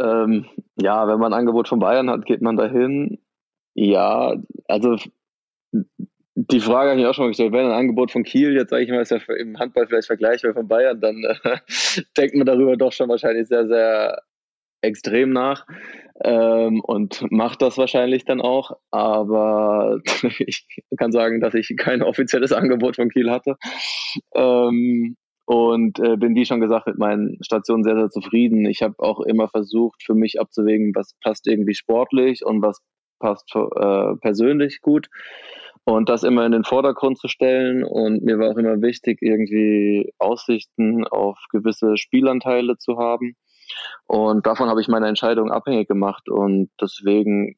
Ähm, ja, wenn man ein Angebot von Bayern hat, geht man dahin. Ja, also Die Frage habe ich auch schon mal gestellt. Wenn ein Angebot von Kiel, jetzt sage ich mal, ist ja im Handball vielleicht vergleichbar von Bayern, dann äh, denkt man darüber doch schon wahrscheinlich sehr, sehr extrem nach ähm, und macht das wahrscheinlich dann auch. Aber ich kann sagen, dass ich kein offizielles Angebot von Kiel hatte. Ähm, und äh, bin, wie schon gesagt, mit meinen Stationen sehr, sehr zufrieden. Ich habe auch immer versucht, für mich abzuwägen, was passt irgendwie sportlich und was passt äh, persönlich gut und das immer in den Vordergrund zu stellen. Und mir war auch immer wichtig, irgendwie Aussichten auf gewisse Spielanteile zu haben. Und davon habe ich meine Entscheidung abhängig gemacht. Und deswegen,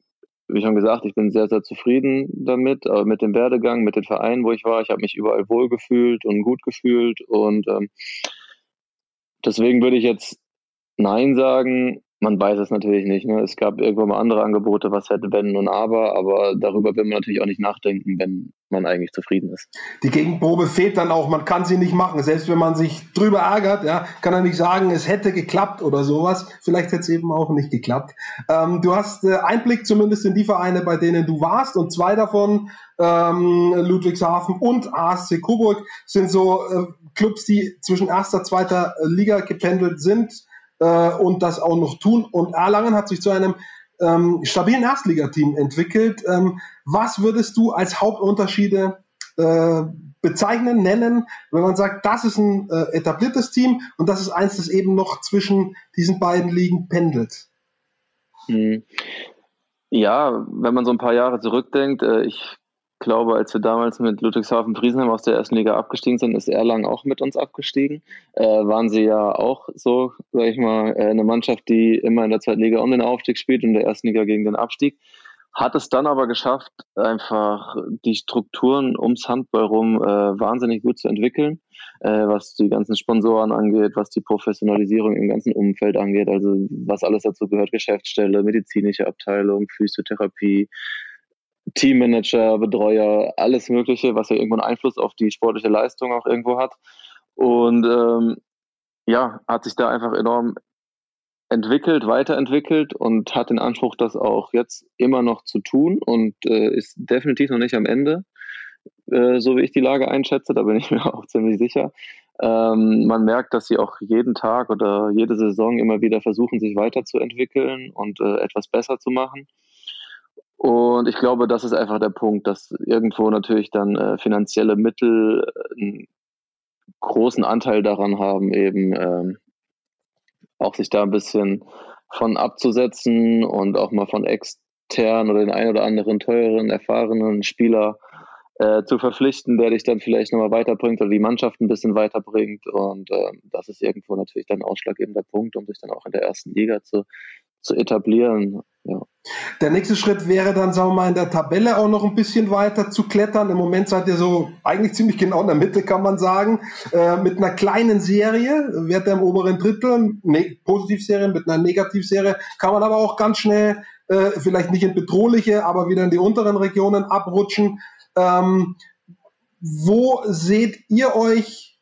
wie schon gesagt, ich bin sehr, sehr zufrieden damit, äh, mit dem Werdegang, mit den Vereinen, wo ich war. Ich habe mich überall wohl gefühlt und gut gefühlt. Und ähm, deswegen würde ich jetzt Nein sagen, man weiß es natürlich nicht. Ne? Es gab irgendwann mal andere Angebote, was hätte wenn und aber, aber darüber will man natürlich auch nicht nachdenken, wenn man eigentlich zufrieden ist. Die Gegenprobe fehlt dann auch, man kann sie nicht machen. Selbst wenn man sich drüber ärgert, ja, kann er nicht sagen, es hätte geklappt oder sowas. Vielleicht hätte es eben auch nicht geklappt. Ähm, du hast äh, Einblick zumindest in die Vereine, bei denen du warst und zwei davon, ähm, Ludwigshafen und ASC Coburg, sind so äh, Clubs, die zwischen erster, zweiter Liga gependelt sind äh, und das auch noch tun. Und Erlangen hat sich zu einem ähm, stabilen Erstligateam entwickelt. Ähm, was würdest du als Hauptunterschiede äh, bezeichnen, nennen, wenn man sagt, das ist ein äh, etabliertes Team und das ist eins, das eben noch zwischen diesen beiden Ligen pendelt? Hm. Ja, wenn man so ein paar Jahre zurückdenkt, äh, ich glaube, als wir damals mit Ludwigshafen Friesenheim aus der ersten Liga abgestiegen sind, ist Erlangen auch mit uns abgestiegen. Äh, waren sie ja auch so, sag ich mal, äh, eine Mannschaft, die immer in der zweiten Liga um den Aufstieg spielt und in der ersten Liga gegen den Abstieg. Hat es dann aber geschafft, einfach die Strukturen ums Handball rum äh, wahnsinnig gut zu entwickeln, äh, was die ganzen Sponsoren angeht, was die Professionalisierung im ganzen Umfeld angeht, also was alles dazu gehört, Geschäftsstelle, medizinische Abteilung, Physiotherapie, Teammanager, Betreuer, alles Mögliche, was ja irgendwo einen Einfluss auf die sportliche Leistung auch irgendwo hat. Und ähm, ja, hat sich da einfach enorm entwickelt, weiterentwickelt und hat den Anspruch, das auch jetzt immer noch zu tun und äh, ist definitiv noch nicht am Ende, äh, so wie ich die Lage einschätze, da bin ich mir auch ziemlich sicher. Ähm, man merkt, dass sie auch jeden Tag oder jede Saison immer wieder versuchen, sich weiterzuentwickeln und äh, etwas besser zu machen. Und ich glaube, das ist einfach der Punkt, dass irgendwo natürlich dann äh, finanzielle Mittel äh, einen großen Anteil daran haben, eben ähm, auch sich da ein bisschen von abzusetzen und auch mal von extern oder den ein oder anderen teureren, erfahrenen Spieler äh, zu verpflichten, der dich dann vielleicht nochmal weiterbringt oder die Mannschaft ein bisschen weiterbringt. Und äh, das ist irgendwo natürlich dann ausschlaggebender Punkt, um sich dann auch in der ersten Liga zu, zu etablieren. Ja. Der nächste Schritt wäre dann, sagen wir mal, in der Tabelle auch noch ein bisschen weiter zu klettern. Im Moment seid ihr so eigentlich ziemlich genau in der Mitte, kann man sagen. Äh, mit einer kleinen Serie, wird ihr im oberen Drittel, ne Positivserie, mit einer Negativserie, kann man aber auch ganz schnell, äh, vielleicht nicht in bedrohliche, aber wieder in die unteren Regionen abrutschen. Ähm, wo seht ihr euch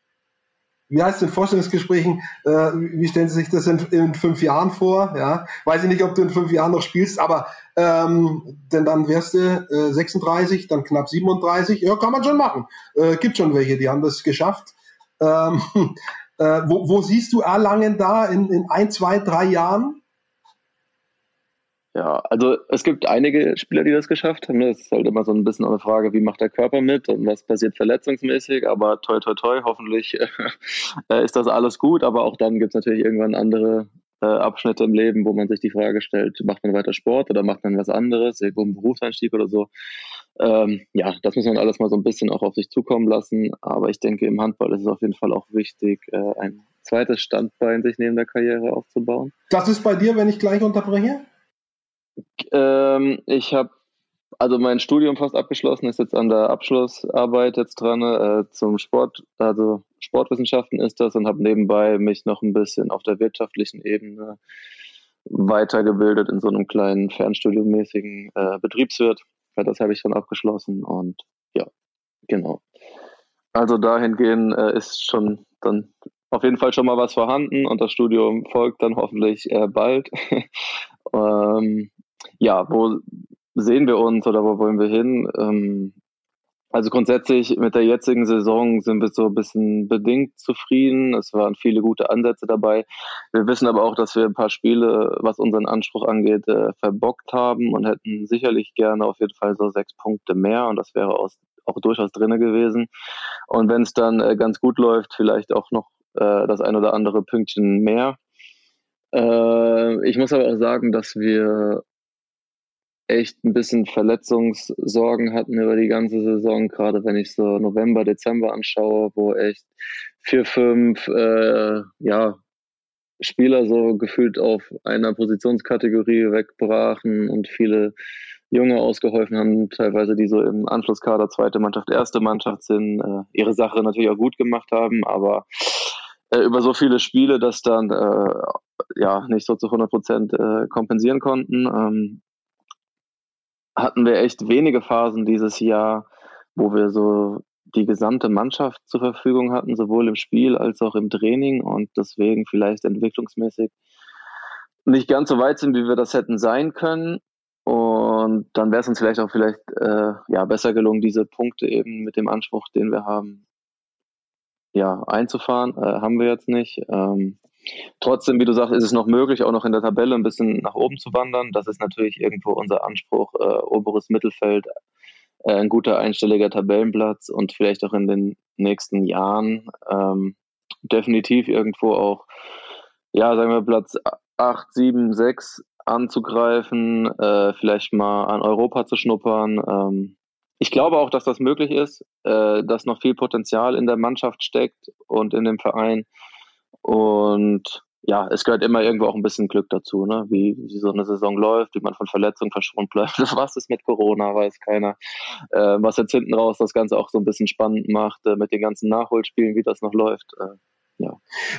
wie heißt es in Vorstellungsgesprächen, äh, wie stellen Sie sich das in, in, fünf Jahren vor? Ja, weiß ich nicht, ob du in fünf Jahren noch spielst, aber ähm, denn dann wärst du äh, 36, dann knapp 37. Ja, kann man schon machen. Äh, gibt schon welche, die haben das geschafft. Ähm, äh, wo, wo siehst du Erlangen da in, in ein, zwei, drei Jahren? Ja, also es gibt einige Spieler, die das geschafft haben. Es ist halt immer so ein bisschen eine Frage, wie macht der Körper mit und was passiert verletzungsmäßig. Aber toi, toi, toi, hoffentlich äh, ist das alles gut. Aber auch dann gibt es natürlich irgendwann andere äh, Abschnitte im Leben, wo man sich die Frage stellt, macht man weiter Sport oder macht man was anderes, irgendwo einen Berufseinstieg oder so. Ähm, ja, das muss man alles mal so ein bisschen auch auf sich zukommen lassen. Aber ich denke, im Handball ist es auf jeden Fall auch wichtig, äh, ein zweites Standbein sich neben der Karriere aufzubauen. Das ist bei dir, wenn ich gleich unterbreche? Ähm, ich habe also mein Studium fast abgeschlossen, ist jetzt an der Abschlussarbeit jetzt dran äh, zum Sport, also Sportwissenschaften ist das und habe nebenbei mich noch ein bisschen auf der wirtschaftlichen Ebene weitergebildet in so einem kleinen fernstudiomäßigen äh, Betriebswirt. Das habe ich schon abgeschlossen und ja, genau. Also dahingehend äh, ist schon dann auf jeden Fall schon mal was vorhanden und das Studium folgt dann hoffentlich äh, bald. ähm, ja, wo sehen wir uns oder wo wollen wir hin? Ähm, Also grundsätzlich mit der jetzigen Saison sind wir so ein bisschen bedingt zufrieden. Es waren viele gute Ansätze dabei. Wir wissen aber auch, dass wir ein paar Spiele, was unseren Anspruch angeht, äh, verbockt haben und hätten sicherlich gerne auf jeden Fall so sechs Punkte mehr und das wäre aus, auch durchaus drinne gewesen. Und wenn es dann äh, ganz gut läuft, vielleicht auch noch äh, das ein oder andere Pünktchen mehr. Äh, ich muss aber auch sagen, dass wir echt ein bisschen Verletzungssorgen hatten über die ganze Saison, gerade wenn ich so November, Dezember anschaue, wo echt vier, fünf äh, ja, Spieler so gefühlt auf einer Positionskategorie wegbrachen und viele Junge ausgeholfen haben, teilweise die so im Anschlusskader zweite Mannschaft, erste Mannschaft sind, äh, ihre Sache natürlich auch gut gemacht haben, aber äh, über so viele Spiele das dann äh, ja nicht so zu 100 Prozent äh, kompensieren konnten. Ähm, hatten wir echt wenige Phasen dieses Jahr, wo wir so die gesamte Mannschaft zur Verfügung hatten, sowohl im Spiel als auch im Training und deswegen vielleicht entwicklungsmäßig nicht ganz so weit sind, wie wir das hätten sein können. Und dann wäre es uns vielleicht auch vielleicht äh, ja besser gelungen, diese Punkte eben mit dem Anspruch, den wir haben, ja einzufahren. Äh, haben wir jetzt nicht. Ähm, Trotzdem, wie du sagst, ist es noch möglich, auch noch in der Tabelle ein bisschen nach oben zu wandern. Das ist natürlich irgendwo unser Anspruch, äh, oberes Mittelfeld, äh, ein guter einstelliger Tabellenplatz und vielleicht auch in den nächsten Jahren ähm, definitiv irgendwo auch, ja, sagen wir Platz 8, 7, 6 anzugreifen, äh, vielleicht mal an Europa zu schnuppern. Ähm, ich glaube auch, dass das möglich ist, äh, dass noch viel Potenzial in der Mannschaft steckt und in dem Verein. Und ja, es gehört immer irgendwo auch ein bisschen Glück dazu, ne? wie, wie so eine Saison läuft, wie man von Verletzungen verschont bleibt. Was ist mit Corona, weiß keiner. Äh, was jetzt hinten raus das Ganze auch so ein bisschen spannend macht, äh, mit den ganzen Nachholspielen, wie das noch läuft. Äh, ja.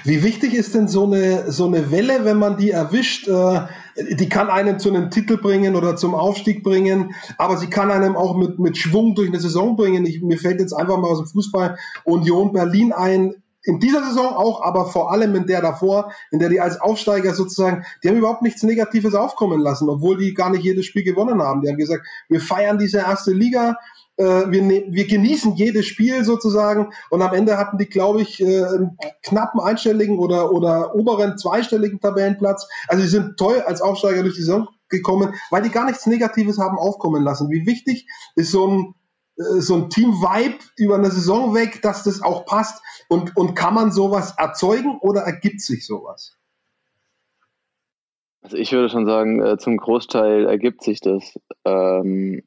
Wie wichtig ist denn so eine, so eine Welle, wenn man die erwischt? Äh, die kann einen zu einem Titel bringen oder zum Aufstieg bringen, aber sie kann einem auch mit, mit Schwung durch eine Saison bringen. Ich, mir fällt jetzt einfach mal aus dem Fußball Union Berlin ein in dieser Saison auch, aber vor allem in der davor, in der die als Aufsteiger sozusagen, die haben überhaupt nichts Negatives aufkommen lassen, obwohl die gar nicht jedes Spiel gewonnen haben. Die haben gesagt, wir feiern diese erste Liga, äh, wir, ne wir genießen jedes Spiel sozusagen und am Ende hatten die, glaube ich, äh, einen knappen einstelligen oder, oder oberen zweistelligen Tabellenplatz. Also die sind toll als Aufsteiger durch die Saison gekommen, weil die gar nichts Negatives haben aufkommen lassen. Wie wichtig ist so ein so ein Team-Vibe über eine Saison weg, dass das auch passt? Und, und kann man sowas erzeugen oder ergibt sich sowas? Also ich würde schon sagen, äh, zum Großteil ergibt sich das. Ähm,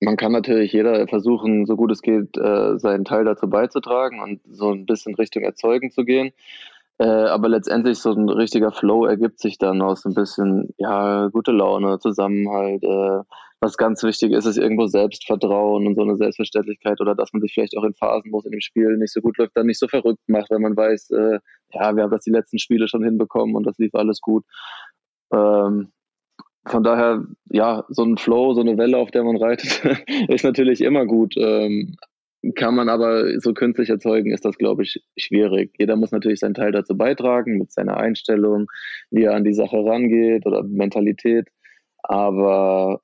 man kann natürlich jeder versuchen, so gut es geht, äh, seinen Teil dazu beizutragen und so ein bisschen Richtung Erzeugen zu gehen. Äh, aber letztendlich so ein richtiger Flow ergibt sich dann aus ein bisschen, ja, gute Laune, Zusammenhalt. Äh, was ganz wichtig ist, ist irgendwo Selbstvertrauen und so eine Selbstverständlichkeit oder dass man sich vielleicht auch in Phasen, wo es in dem Spiel nicht so gut läuft, dann nicht so verrückt macht, wenn man weiß, äh, ja, wir haben das die letzten Spiele schon hinbekommen und das lief alles gut. Ähm, von daher, ja, so ein Flow, so eine Welle, auf der man reitet, ist natürlich immer gut. Ähm, kann man aber so künstlich erzeugen, ist das, glaube ich, schwierig. Jeder muss natürlich seinen Teil dazu beitragen, mit seiner Einstellung, wie er an die Sache rangeht oder Mentalität. Aber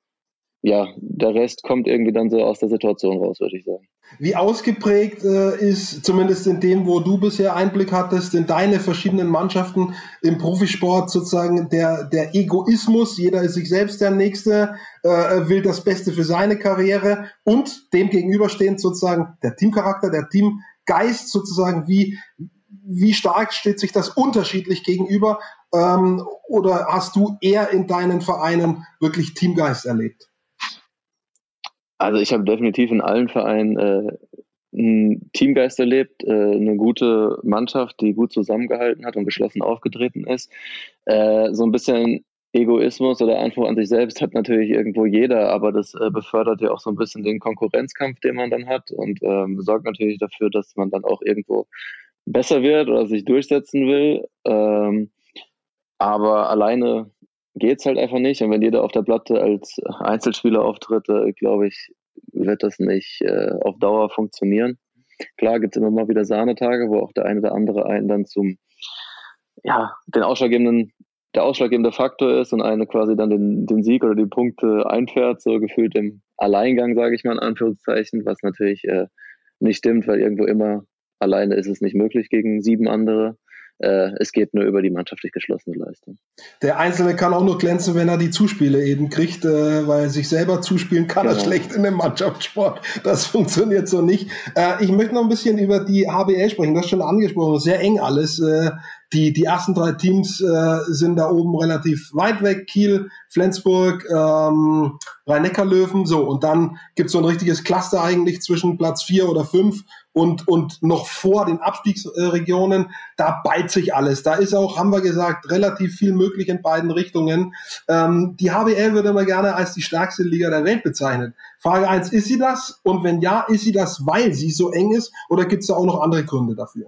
ja, der Rest kommt irgendwie dann so aus der Situation raus, würde ich sagen. Wie ausgeprägt äh, ist, zumindest in dem, wo du bisher Einblick hattest, in deine verschiedenen Mannschaften im Profisport sozusagen der, der Egoismus, jeder ist sich selbst der Nächste, äh, will das Beste für seine Karriere und dem gegenüberstehend sozusagen der Teamcharakter, der Teamgeist sozusagen, wie, wie stark steht sich das unterschiedlich gegenüber ähm, oder hast du eher in deinen Vereinen wirklich Teamgeist erlebt? Also ich habe definitiv in allen Vereinen äh, einen Teamgeist erlebt, äh, eine gute Mannschaft, die gut zusammengehalten hat und geschlossen aufgetreten ist. Äh, so ein bisschen Egoismus oder Anspruch an sich selbst hat natürlich irgendwo jeder, aber das äh, befördert ja auch so ein bisschen den Konkurrenzkampf, den man dann hat und ähm, sorgt natürlich dafür, dass man dann auch irgendwo besser wird oder sich durchsetzen will. Ähm, aber alleine geht es halt einfach nicht. Und wenn jeder auf der Platte als Einzelspieler auftritt, äh, glaube ich, wird das nicht äh, auf Dauer funktionieren. Klar gibt es immer mal wieder Sahnetage, wo auch der eine oder andere einen dann zum, ja, den ausschlaggebenden der ausschlaggebende Faktor ist und eine quasi dann den, den Sieg oder die Punkte einfährt, so gefühlt im Alleingang, sage ich mal in Anführungszeichen, was natürlich äh, nicht stimmt, weil irgendwo immer alleine ist es nicht möglich gegen sieben andere. Äh, es geht nur über die mannschaftlich geschlossene Leistung. Der Einzelne kann auch nur glänzen, wenn er die Zuspiele eben kriegt, äh, weil sich selber zuspielen kann genau. er schlecht in dem Mannschaftssport. Das funktioniert so nicht. Äh, ich möchte noch ein bisschen über die HBL sprechen. Das ist schon angesprochen. Sehr eng alles. Die, die ersten drei Teams äh, sind da oben relativ weit weg. Kiel, Flensburg, ähm, Rhein-Neckar-Löwen. So, und dann gibt's so ein richtiges Cluster eigentlich zwischen Platz vier oder fünf und, und noch vor den Abstiegsregionen. Da beizt sich alles. Da ist auch, haben wir gesagt, relativ viel möglich in beiden Richtungen. Ähm, die HBL würde man gerne als die stärkste Liga der Welt bezeichnen. Frage eins: ist sie das? Und wenn ja, ist sie das, weil sie so eng ist? Oder gibt's da auch noch andere Gründe dafür?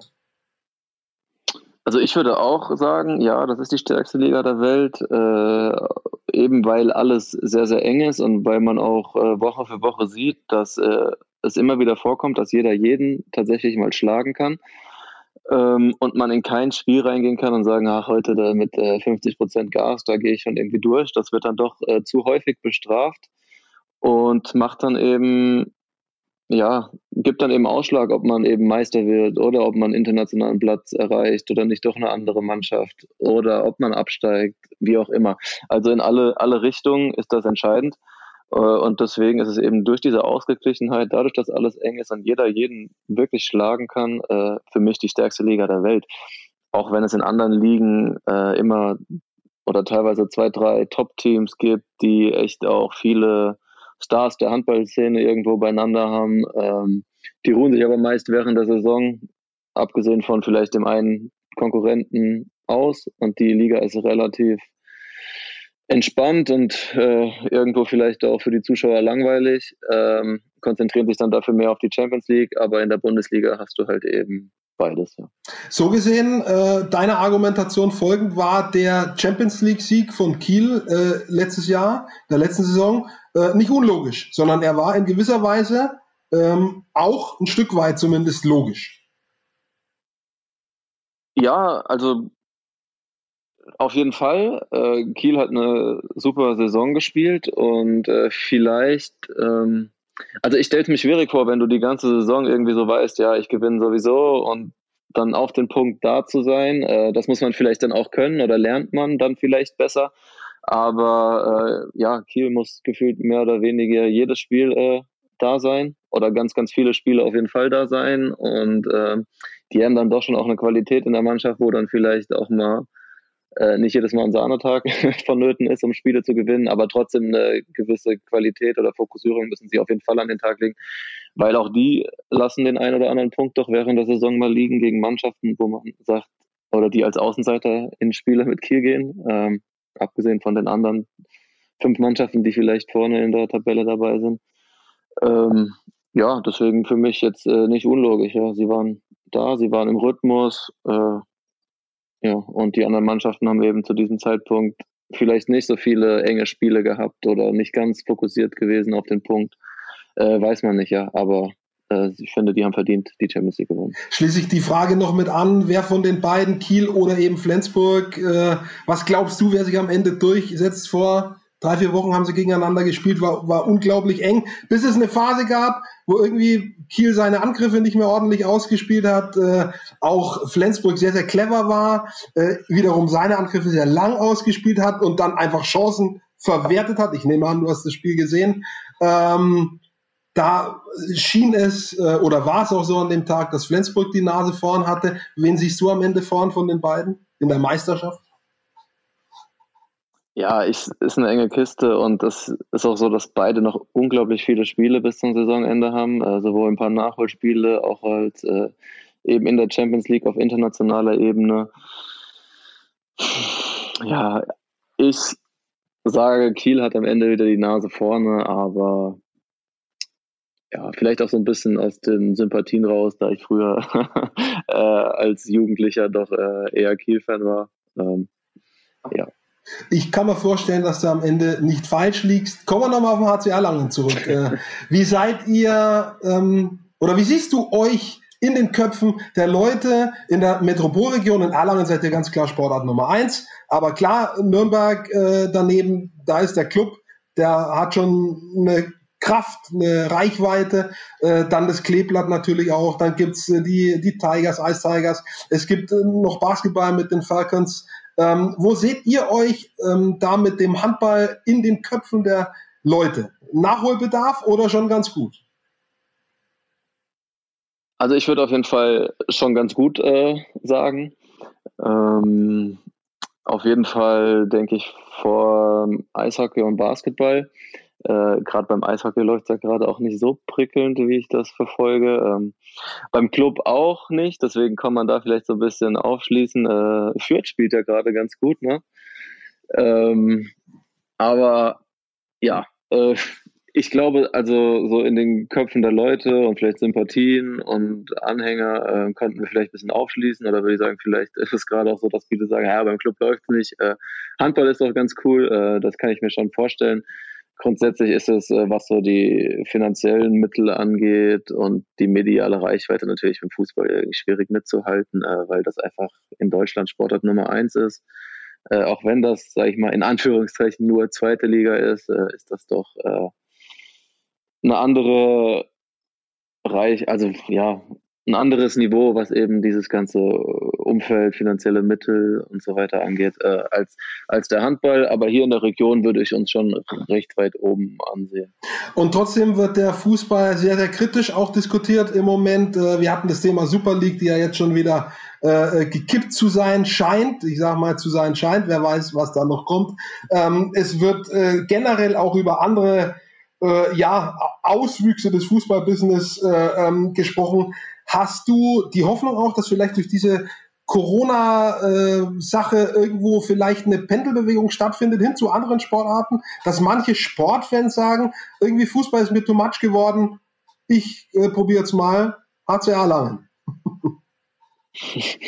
Also ich würde auch sagen, ja, das ist die stärkste Liga der Welt, äh, eben weil alles sehr, sehr eng ist und weil man auch äh, Woche für Woche sieht, dass äh, es immer wieder vorkommt, dass jeder jeden tatsächlich mal schlagen kann ähm, und man in kein Spiel reingehen kann und sagen, ach, heute da mit 50 äh, Prozent Gas, da gehe ich schon irgendwie durch. Das wird dann doch äh, zu häufig bestraft und macht dann eben ja, gibt dann eben Ausschlag, ob man eben Meister wird oder ob man internationalen Platz erreicht oder nicht doch eine andere Mannschaft oder ob man absteigt, wie auch immer. Also in alle, alle Richtungen ist das entscheidend. Äh, und deswegen ist es eben durch diese Ausgeglichenheit, dadurch, dass alles eng ist und jeder jeden wirklich schlagen kann, äh, für mich die stärkste Liga der Welt. Auch wenn es in anderen Ligen äh, immer oder teilweise zwei, drei Top-Teams gibt, die echt auch viele Stars der Handballszene irgendwo beieinander haben. Ähm, die ruhen sich aber meist während der Saison, abgesehen von vielleicht dem einen Konkurrenten aus. Und die Liga ist relativ entspannt und äh, irgendwo vielleicht auch für die Zuschauer langweilig, ähm, konzentrieren sich dann dafür mehr auf die Champions League, aber in der Bundesliga hast du halt eben beides. Ja. So gesehen, äh, deine Argumentation folgend war der Champions League-Sieg von Kiel äh, letztes Jahr, der letzten Saison, äh, nicht unlogisch, sondern er war in gewisser Weise ähm, auch ein Stück weit zumindest logisch. Ja, also auf jeden Fall. Äh, Kiel hat eine super Saison gespielt und äh, vielleicht, ähm, also ich stelle es mir schwierig vor, wenn du die ganze Saison irgendwie so weißt, ja, ich gewinne sowieso und dann auf den Punkt da zu sein. Äh, das muss man vielleicht dann auch können oder lernt man dann vielleicht besser. Aber äh, ja, Kiel muss gefühlt mehr oder weniger jedes Spiel äh, da sein oder ganz, ganz viele Spiele auf jeden Fall da sein. Und äh, die haben dann doch schon auch eine Qualität in der Mannschaft, wo dann vielleicht auch mal äh, nicht jedes Mal ein Sahnetag vonnöten ist, um Spiele zu gewinnen, aber trotzdem eine gewisse Qualität oder Fokussierung müssen sie auf jeden Fall an den Tag legen, weil auch die lassen den einen oder anderen Punkt doch während der Saison mal liegen gegen Mannschaften, wo man sagt, oder die als Außenseiter in Spiele mit Kiel gehen. Ähm, abgesehen von den anderen fünf Mannschaften, die vielleicht vorne in der Tabelle dabei sind. Ähm, ja, deswegen für mich jetzt äh, nicht unlogisch. Ja. Sie waren da, sie waren im Rhythmus. Äh, ja, und die anderen Mannschaften haben eben zu diesem Zeitpunkt vielleicht nicht so viele enge Spiele gehabt oder nicht ganz fokussiert gewesen auf den Punkt. Äh, weiß man nicht, ja. Aber ich finde, die haben verdient die Champions League gewonnen. Schließe ich die Frage noch mit an, wer von den beiden, Kiel oder eben Flensburg, äh, was glaubst du, wer sich am Ende durchsetzt vor drei, vier Wochen haben sie gegeneinander gespielt, war, war unglaublich eng, bis es eine Phase gab, wo irgendwie Kiel seine Angriffe nicht mehr ordentlich ausgespielt hat, äh, auch Flensburg sehr, sehr clever war, äh, wiederum seine Angriffe sehr lang ausgespielt hat und dann einfach Chancen verwertet hat. Ich nehme an, du hast das Spiel gesehen. Ähm, da schien es äh, oder war es auch so an dem Tag, dass Flensburg die Nase vorn hatte. Wen siehst du am Ende vorn von den beiden in der Meisterschaft? Ja, ich, ist eine enge Kiste und das ist auch so, dass beide noch unglaublich viele Spiele bis zum Saisonende haben, äh, sowohl ein paar Nachholspiele, auch als äh, eben in der Champions League auf internationaler Ebene. Ja, ich sage, Kiel hat am Ende wieder die Nase vorne, aber ja, vielleicht auch so ein bisschen aus den Sympathien raus, da ich früher äh, als Jugendlicher doch äh, eher Kiel-Fan war. Ähm, ja. Ich kann mir vorstellen, dass du am Ende nicht falsch liegst. Kommen wir nochmal auf den HCA Langen zurück. äh, wie seid ihr, ähm, oder wie siehst du euch in den Köpfen der Leute in der Metropolregion. In Erlangen seid ihr ganz klar Sportart Nummer eins. Aber klar, Nürnberg äh, daneben, da ist der Club, der hat schon eine Kraft, eine Reichweite, äh, dann das Kleeblatt natürlich auch, dann gibt's äh, die, die Tigers, Ice Tigers, es gibt äh, noch Basketball mit den Falcons. Ähm, wo seht ihr euch ähm, da mit dem Handball in den Köpfen der Leute? Nachholbedarf oder schon ganz gut? Also ich würde auf jeden Fall schon ganz gut äh, sagen. Ähm, auf jeden Fall denke ich vor Eishockey und Basketball. Äh, gerade beim Eishockey läuft es ja gerade auch nicht so prickelnd, wie ich das verfolge. Ähm, beim Club auch nicht, deswegen kann man da vielleicht so ein bisschen aufschließen. Äh, Fürth spielt ja gerade ganz gut, ne? Ähm, aber ja, äh, ich glaube, also so in den Köpfen der Leute und vielleicht Sympathien und Anhänger äh, könnten wir vielleicht ein bisschen aufschließen oder würde ich sagen, vielleicht ist es gerade auch so, dass viele sagen, ja, beim Club läuft es nicht. Äh, Handball ist doch ganz cool, äh, das kann ich mir schon vorstellen. Grundsätzlich ist es, äh, was so die finanziellen Mittel angeht und die mediale Reichweite natürlich im Fußball schwierig mitzuhalten, äh, weil das einfach in Deutschland Sportart Nummer eins ist. Äh, auch wenn das, sage ich mal, in Anführungszeichen nur zweite Liga ist, ist das doch eine andere Reich, also ja, ein anderes Niveau, was eben dieses ganze Umfeld, finanzielle Mittel und so weiter angeht, äh, als, als der Handball. Aber hier in der Region würde ich uns schon recht weit oben ansehen. Und trotzdem wird der Fußball sehr, sehr kritisch auch diskutiert im Moment. Äh, wir hatten das Thema Super League, die ja jetzt schon wieder äh, gekippt zu sein scheint. Ich sage mal zu sein scheint, wer weiß, was da noch kommt. Ähm, es wird äh, generell auch über andere äh, ja, Auswüchse des Fußballbusiness äh, ähm, gesprochen. Hast du die Hoffnung auch, dass vielleicht durch diese Corona-Sache irgendwo vielleicht eine Pendelbewegung stattfindet hin zu anderen Sportarten, dass manche Sportfans sagen, irgendwie Fußball ist mir too much geworden, ich äh, probiere jetzt mal HCA Langen.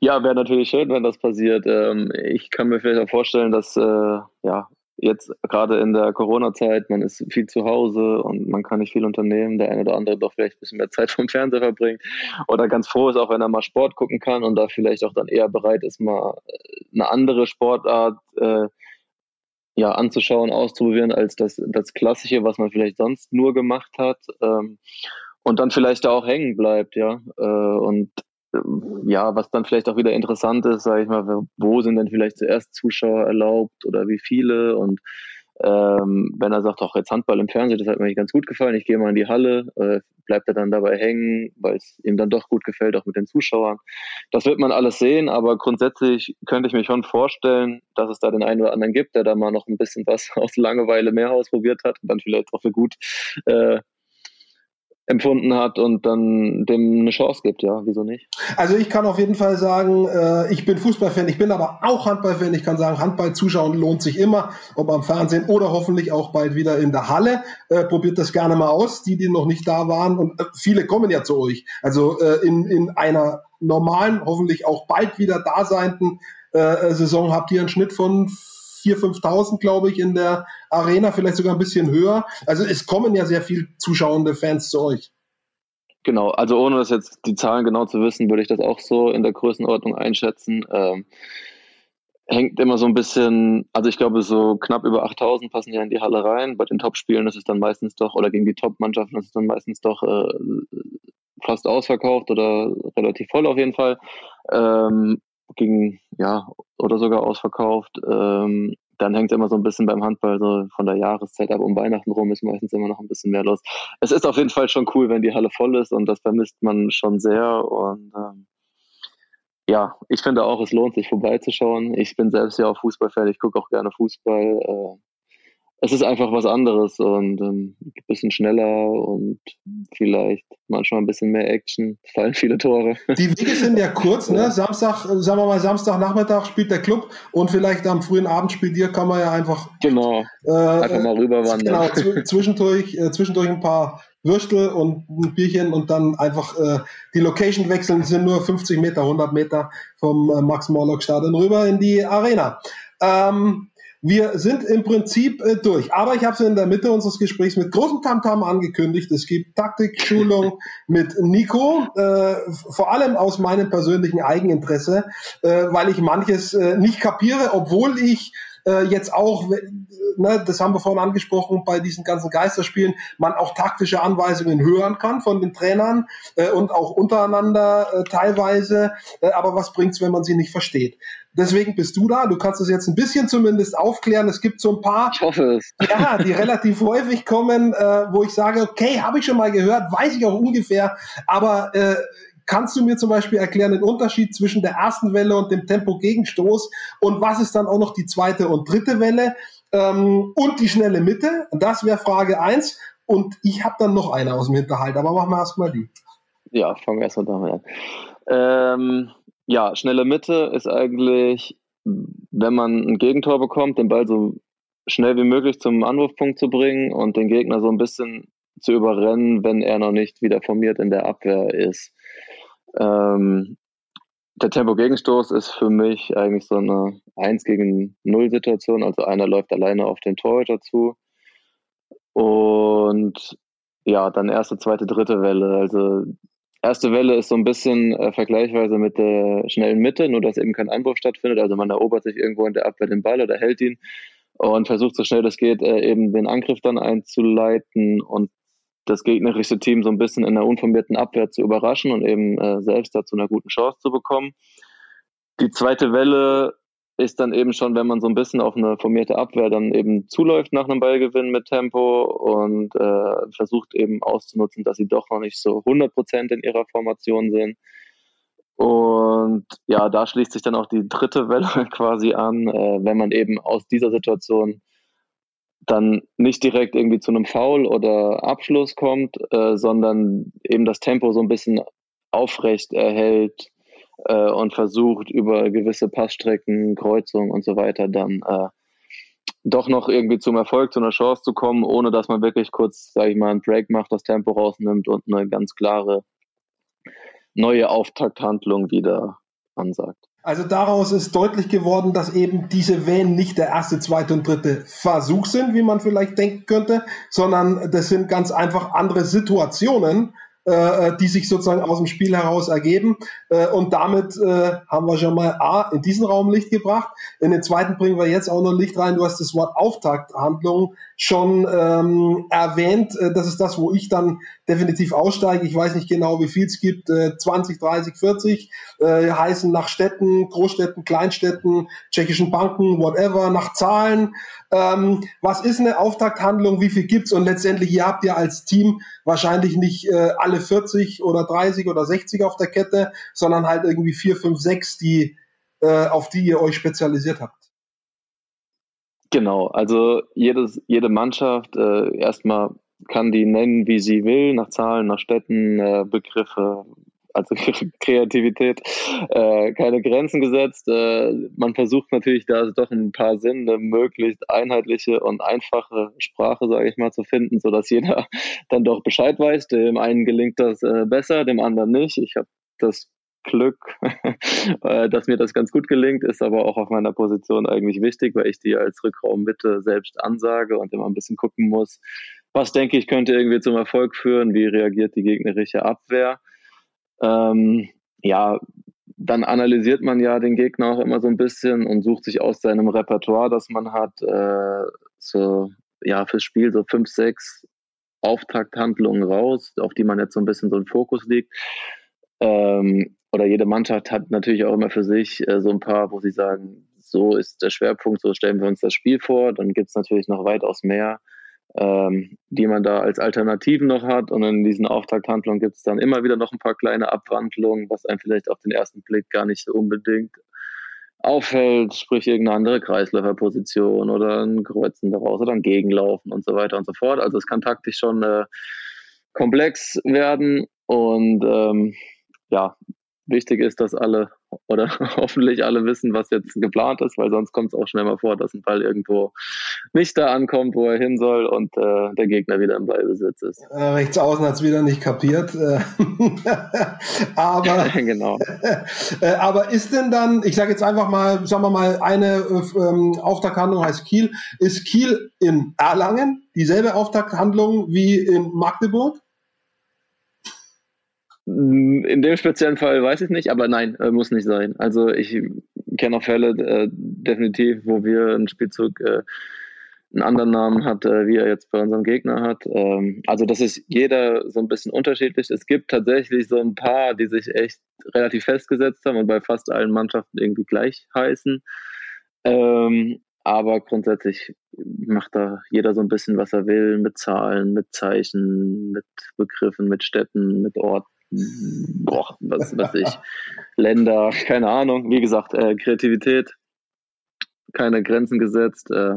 ja, wäre natürlich schön, wenn das passiert. Ähm, ich kann mir vielleicht auch vorstellen, dass äh, ja, jetzt gerade in der Corona-Zeit, man ist viel zu Hause und man kann nicht viel unternehmen, der eine oder andere doch vielleicht ein bisschen mehr Zeit vom Fernseher verbringt oder ganz froh ist, auch wenn er mal Sport gucken kann und da vielleicht auch dann eher bereit ist, mal äh, eine andere Sportart äh, ja, anzuschauen, auszuprobieren, als das, das Klassische, was man vielleicht sonst nur gemacht hat. Ähm, und dann vielleicht da auch hängen bleibt, ja. Äh, und ja, was dann vielleicht auch wieder interessant ist, sage ich mal, wo sind denn vielleicht zuerst Zuschauer erlaubt oder wie viele und ähm, wenn er sagt, auch jetzt Handball im Fernsehen, das hat mir ganz gut gefallen, ich gehe mal in die Halle, äh, bleibt er dann dabei hängen, weil es ihm dann doch gut gefällt, auch mit den Zuschauern. Das wird man alles sehen, aber grundsätzlich könnte ich mir schon vorstellen, dass es da den einen oder anderen gibt, der da mal noch ein bisschen was aus Langeweile mehr ausprobiert hat und dann vielleicht auch für gut äh, empfunden hat und dann dem eine Chance gibt, ja, wieso nicht? Also ich kann auf jeden Fall sagen, äh, ich bin Fußballfan, ich bin aber auch Handballfan. Ich kann sagen, Handball zuschauen lohnt sich immer, ob am Fernsehen oder hoffentlich auch bald wieder in der Halle. Äh, probiert das gerne mal aus, die, die noch nicht da waren. Und äh, viele kommen ja zu euch. Also äh, in, in einer normalen, hoffentlich auch bald wieder da seienden äh, Saison habt ihr einen Schnitt von 4.000, 5.000, glaube ich, in der Arena, vielleicht sogar ein bisschen höher. Also es kommen ja sehr viel zuschauende Fans zu euch. Genau, also ohne das jetzt die Zahlen genau zu wissen, würde ich das auch so in der Größenordnung einschätzen. Ähm, hängt immer so ein bisschen, also ich glaube, so knapp über 8000 passen ja in die Halle rein. Bei den Top-Spielen ist es dann meistens doch, oder gegen die Top-Mannschaften ist es dann meistens doch äh, fast ausverkauft oder relativ voll auf jeden Fall. Ähm, gegen, ja, oder sogar ausverkauft. Ähm, dann hängt es immer so ein bisschen beim Handball so von der Jahreszeit ab. Um Weihnachten rum ist meistens immer noch ein bisschen mehr los. Es ist auf jeden Fall schon cool, wenn die Halle voll ist und das vermisst man schon sehr. Und ähm, ja, ich finde auch, es lohnt sich vorbeizuschauen. Ich bin selbst ja auch Fußballfan, ich gucke auch gerne Fußball. Äh, es ist einfach was anderes und ähm, ein bisschen schneller und vielleicht manchmal ein bisschen mehr Action. Es fallen viele Tore. Die Wege sind ja kurz, ne? Samstag, sagen wir mal, Samstagnachmittag spielt der Club und vielleicht am frühen Abend spielt ihr, kann man ja einfach. Genau. Äh, einfach mal rüberwandern. Genau, zwischendurch, äh, zwischendurch ein paar Würstel und ein Bierchen und dann einfach äh, die Location wechseln, sind nur 50 Meter, 100 Meter vom äh, Max-Morlock-Stadion rüber in die Arena. Ähm, Wir sind im Prinzip äh, durch. Aber ich habe es in der Mitte unseres Gesprächs mit großem Tamtam angekündigt. Es gibt Taktikschulung mit Nico, äh, vor allem aus meinem persönlichen Eigeninteresse, äh, weil ich manches äh, nicht kapiere, obwohl ich äh, jetzt auch, ne, das haben wir vorhin angesprochen, bei diesen ganzen Geisterspielen, man auch taktische Anweisungen hören kann von den Trainern äh, und auch untereinander äh, teilweise. Äh, aber was bringt's, wenn man sie nicht versteht? Deswegen bist du da. Du kannst es jetzt ein bisschen zumindest aufklären. Es gibt so ein paar, ich hoffe es. ja, die relativ häufig kommen, äh, wo ich sage, okay, habe ich schon mal gehört, weiß ich auch ungefähr, aber äh, Kannst du mir zum Beispiel erklären den Unterschied zwischen der ersten Welle und dem Tempo-Gegenstoß und was ist dann auch noch die zweite und dritte Welle ähm, und die schnelle Mitte? Das wäre Frage eins und ich habe dann noch eine aus dem Hinterhalt, aber machen wir erstmal die. Ja, fangen wir erstmal damit an. Ähm, ja, schnelle Mitte ist eigentlich, wenn man ein Gegentor bekommt, den Ball so schnell wie möglich zum Anwurfpunkt zu bringen und den Gegner so ein bisschen zu überrennen, wenn er noch nicht wieder formiert in der Abwehr ist. Ähm, der Tempo-Gegenstoß ist für mich eigentlich so eine 1 gegen 0 Situation. Also einer läuft alleine auf den Torhüter zu. Und ja, dann erste, zweite, dritte Welle. Also erste Welle ist so ein bisschen äh, vergleichsweise mit der schnellen Mitte, nur dass eben kein Einwurf stattfindet. Also man erobert sich irgendwo in der Abwehr den Ball oder hält ihn und versucht so schnell das geht, äh, eben den Angriff dann einzuleiten und das gegnerische Team so ein bisschen in der unformierten Abwehr zu überraschen und eben äh, selbst dazu einer guten Chance zu bekommen. Die zweite Welle ist dann eben schon, wenn man so ein bisschen auf eine formierte Abwehr dann eben zuläuft nach einem Ballgewinn mit Tempo und äh, versucht eben auszunutzen, dass sie doch noch nicht so 100% in ihrer Formation sind. Und ja, da schließt sich dann auch die dritte Welle quasi an, äh, wenn man eben aus dieser Situation dann nicht direkt irgendwie zu einem Foul oder Abschluss kommt, äh, sondern eben das Tempo so ein bisschen aufrecht erhält äh, und versucht über gewisse Passstrecken, Kreuzungen und so weiter dann äh, doch noch irgendwie zum Erfolg, zu einer Chance zu kommen, ohne dass man wirklich kurz, sage ich mal, einen Break macht, das Tempo rausnimmt und eine ganz klare neue Auftakthandlung wieder ansagt. Also daraus ist deutlich geworden, dass eben diese Wellen nicht der erste, zweite und dritte Versuch sind, wie man vielleicht denken könnte, sondern das sind ganz einfach andere Situationen, äh, äh, die sich sozusagen aus dem Spiel heraus ergeben. Äh, und damit äh, haben wir schon mal A, in diesen Raum Licht gebracht. In den zweiten bringen wir jetzt auch noch Licht rein. Du hast das Wort Auftakthandlung schon ähm, erwähnt. Äh, das ist das, wo ich dann definitiv aussteige. Ich weiß nicht genau, wie viel es gibt. Äh, 20, 30, 40 äh, heißen nach Städten, Großstädten, Kleinstädten, tschechischen Banken, whatever, nach Zahlen. Ähm, was ist eine Auftakthandlung? Wie viel gibt's? Und letztendlich, ihr habt ja als Team wahrscheinlich nicht äh, alle 40 oder 30 oder 60 auf der Kette, sondern halt irgendwie 4, 5, 6, die, äh, auf die ihr euch spezialisiert habt. Genau, also jedes, jede Mannschaft äh, erstmal kann die nennen, wie sie will, nach Zahlen, nach Städten, äh, Begriffe, also Kreativität, äh, keine Grenzen gesetzt. Äh, man versucht natürlich da doch ein paar Sinn, eine möglichst einheitliche und einfache Sprache, sage ich mal, zu finden, sodass jeder dann doch Bescheid weiß. Dem einen gelingt das äh, besser, dem anderen nicht. Ich habe das Glück, äh, dass mir das ganz gut gelingt, ist aber auch auf meiner Position eigentlich wichtig, weil ich die als Rückraummitte selbst ansage und immer ein bisschen gucken muss, was denke ich könnte irgendwie zum Erfolg führen, wie reagiert die gegnerische Abwehr ähm, ja, dann analysiert man ja den Gegner auch immer so ein bisschen und sucht sich aus seinem Repertoire, das man hat, äh, so, ja, fürs Spiel so fünf, sechs Auftakthandlungen raus, auf die man jetzt so ein bisschen so ein Fokus liegt. Ähm, oder jede Mannschaft hat natürlich auch immer für sich äh, so ein paar, wo sie sagen, so ist der Schwerpunkt, so stellen wir uns das Spiel vor. Dann gibt es natürlich noch weitaus mehr ähm, die man da als Alternativen noch hat. Und in diesen Auftakthandlungen gibt es dann immer wieder noch ein paar kleine Abwandlungen, was einem vielleicht auf den ersten Blick gar nicht unbedingt auffällt, sprich irgendeine andere Kreisläuferposition oder ein Kreuzen daraus oder ein Gegenlaufen und so weiter und so fort. Also es kann taktisch schon äh, komplex werden und ähm, ja, wichtig ist, dass alle oder hoffentlich alle wissen, was jetzt geplant ist, weil sonst kommt es auch schnell mal vor, dass ein Ball irgendwo nicht da ankommt, wo er hin soll und äh, der Gegner wieder im Ballbesitz ist. Äh, rechts außen hat es wieder nicht kapiert. Äh, aber, genau. Äh, aber ist denn dann, ich sage jetzt einfach mal, sagen wir mal, eine ähm, Auftakthandlung heißt Kiel. Ist Kiel in Erlangen dieselbe Auftakthandlung wie in Magdeburg? In dem speziellen Fall weiß ich nicht, aber nein, äh, muss nicht sein. Also ich kenne auch Fälle äh, definitiv, wo wir einen Spielzug äh, einen anderen Namen hat, äh, wie er jetzt bei unserem Gegner hat. Ähm, also das ist jeder so ein bisschen unterschiedlich. Es gibt tatsächlich so ein paar, die sich echt relativ festgesetzt haben und bei fast allen Mannschaften irgendwie gleich heißen. Ähm, aber grundsätzlich macht da jeder so ein bisschen, was er will, mit Zahlen, mit Zeichen, mit Begriffen, mit Städten, mit Orten boah, was weiß ich, Länder, keine Ahnung. Wie gesagt, äh, Kreativität, keine Grenzen gesetzt, äh,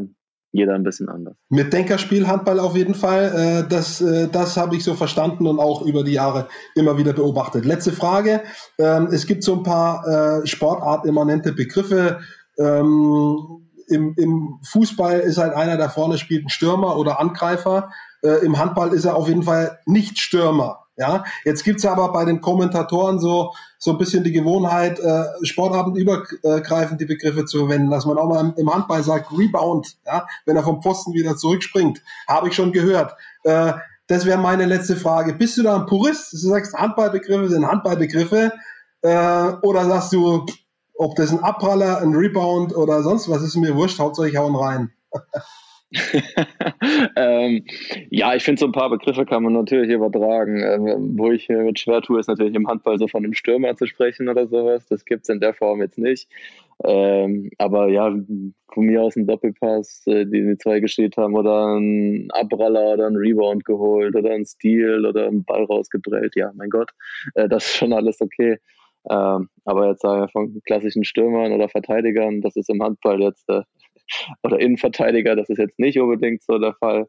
jeder ein bisschen anders. Mit Denkerspiel Handball auf jeden Fall. Äh, das äh, das habe ich so verstanden und auch über die Jahre immer wieder beobachtet. Letzte Frage. Ähm, es gibt so ein paar äh, sportartimmanente Begriffe. Ähm, im, Im Fußball ist halt einer, der vorne spielt, ein Stürmer oder Angreifer. Äh, Im Handball ist er auf jeden Fall nicht Stürmer. Ja, jetzt gibt's aber bei den Kommentatoren so, so ein bisschen die Gewohnheit, äh, sportartenübergreifend die Begriffe zu verwenden, dass man auch mal im Handball sagt, Rebound, ja, wenn er vom Posten wieder zurückspringt. Habe ich schon gehört. Äh, das wäre meine letzte Frage. Bist du da ein Purist? Du sagst, Handballbegriffe sind Handballbegriffe. Äh, oder sagst du, ob das ein Abpraller, ein Rebound oder sonst was ist mir wurscht, hauptsächlich ich hauen rein. ähm, ja, ich finde, so ein paar Begriffe kann man natürlich übertragen. Ähm, wo ich mit schwer tue, ist natürlich im Handball so von einem Stürmer zu sprechen oder sowas. Das gibt es in der Form jetzt nicht. Ähm, aber ja, von mir aus ein Doppelpass, äh, den die zwei gespielt haben, oder ein Abraller oder ein Rebound geholt oder ein Stil oder ein Ball rausgedrellt. Ja, mein Gott, äh, das ist schon alles okay. Ähm, aber jetzt sagen wir von klassischen Stürmern oder Verteidigern, das ist im Handball jetzt äh, oder Innenverteidiger, das ist jetzt nicht unbedingt so der Fall.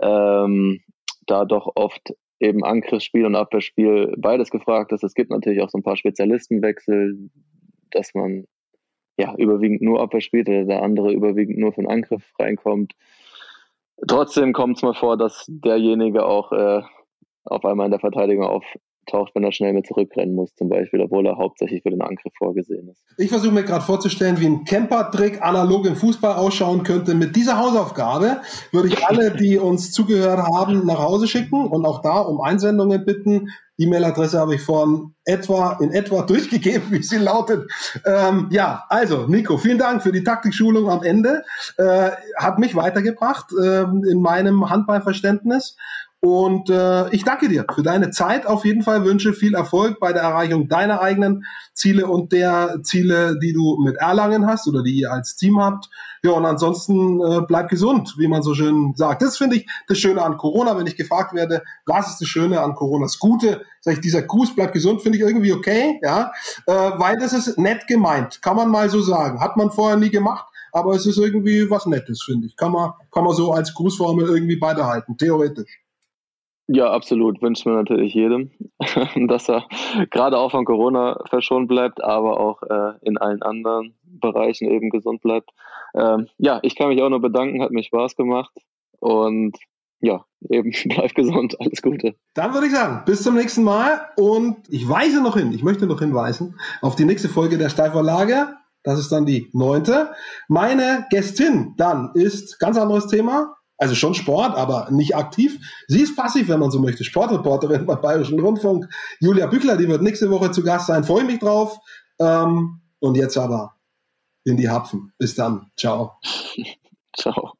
Ähm, da doch oft eben Angriffsspiel und Abwehrspiel beides gefragt ist. Es gibt natürlich auch so ein paar Spezialistenwechsel, dass man ja überwiegend nur Abwehr spielt oder der andere überwiegend nur für den Angriff reinkommt. Trotzdem kommt es mal vor, dass derjenige auch äh, auf einmal in der Verteidigung auf, taucht, wenn er schnell mit zurückrennen muss, zum Beispiel, obwohl er hauptsächlich für den Angriff vorgesehen ist. Ich versuche mir gerade vorzustellen, wie ein Camper-Trick analog im Fußball ausschauen könnte. Mit dieser Hausaufgabe würde ich alle, die uns zugehört haben, nach Hause schicken und auch da um Einsendungen bitten. E-Mail-Adresse habe ich vorhin etwa, in etwa durchgegeben, wie sie lautet. Ähm, ja, also, Nico, vielen Dank für die Taktikschulung am Ende. Äh, hat mich weitergebracht äh, in meinem Handballverständnis. Und äh, ich danke dir für deine Zeit. Auf jeden Fall wünsche viel Erfolg bei der Erreichung deiner eigenen Ziele und der Ziele, die du mit Erlangen hast oder die ihr als Team habt. Ja, und ansonsten äh, bleib gesund, wie man so schön sagt. Das finde ich das Schöne an Corona, wenn ich gefragt werde, was ist das Schöne an Corona? Das Gute, sag ich, dieser Gruß, bleib gesund, finde ich irgendwie okay, ja, äh, weil das ist nett gemeint, kann man mal so sagen. Hat man vorher nie gemacht, aber es ist irgendwie was Nettes, finde ich. Kann man, kann man so als Grußformel irgendwie beibehalten, theoretisch. Ja, absolut. Wünscht mir natürlich jedem, dass er gerade auch von Corona verschont bleibt, aber auch äh, in allen anderen Bereichen eben gesund bleibt. Ähm, ja, ich kann mich auch nur bedanken, hat mir Spaß gemacht und ja, eben bleib gesund, alles Gute. Dann würde ich sagen, bis zum nächsten Mal und ich weise noch hin, ich möchte noch hinweisen auf die nächste Folge der Steilvorlage. Das ist dann die neunte. Meine Gästin dann ist ganz anderes Thema also schon Sport, aber nicht aktiv. Sie ist passiv, wenn man so möchte. Sportreporterin beim Bayerischen Rundfunk. Julia Bückler, die wird nächste Woche zu Gast sein. Freue mich drauf. Ähm, und jetzt aber in die Hapfen. Bis dann. Ciao. Ciao.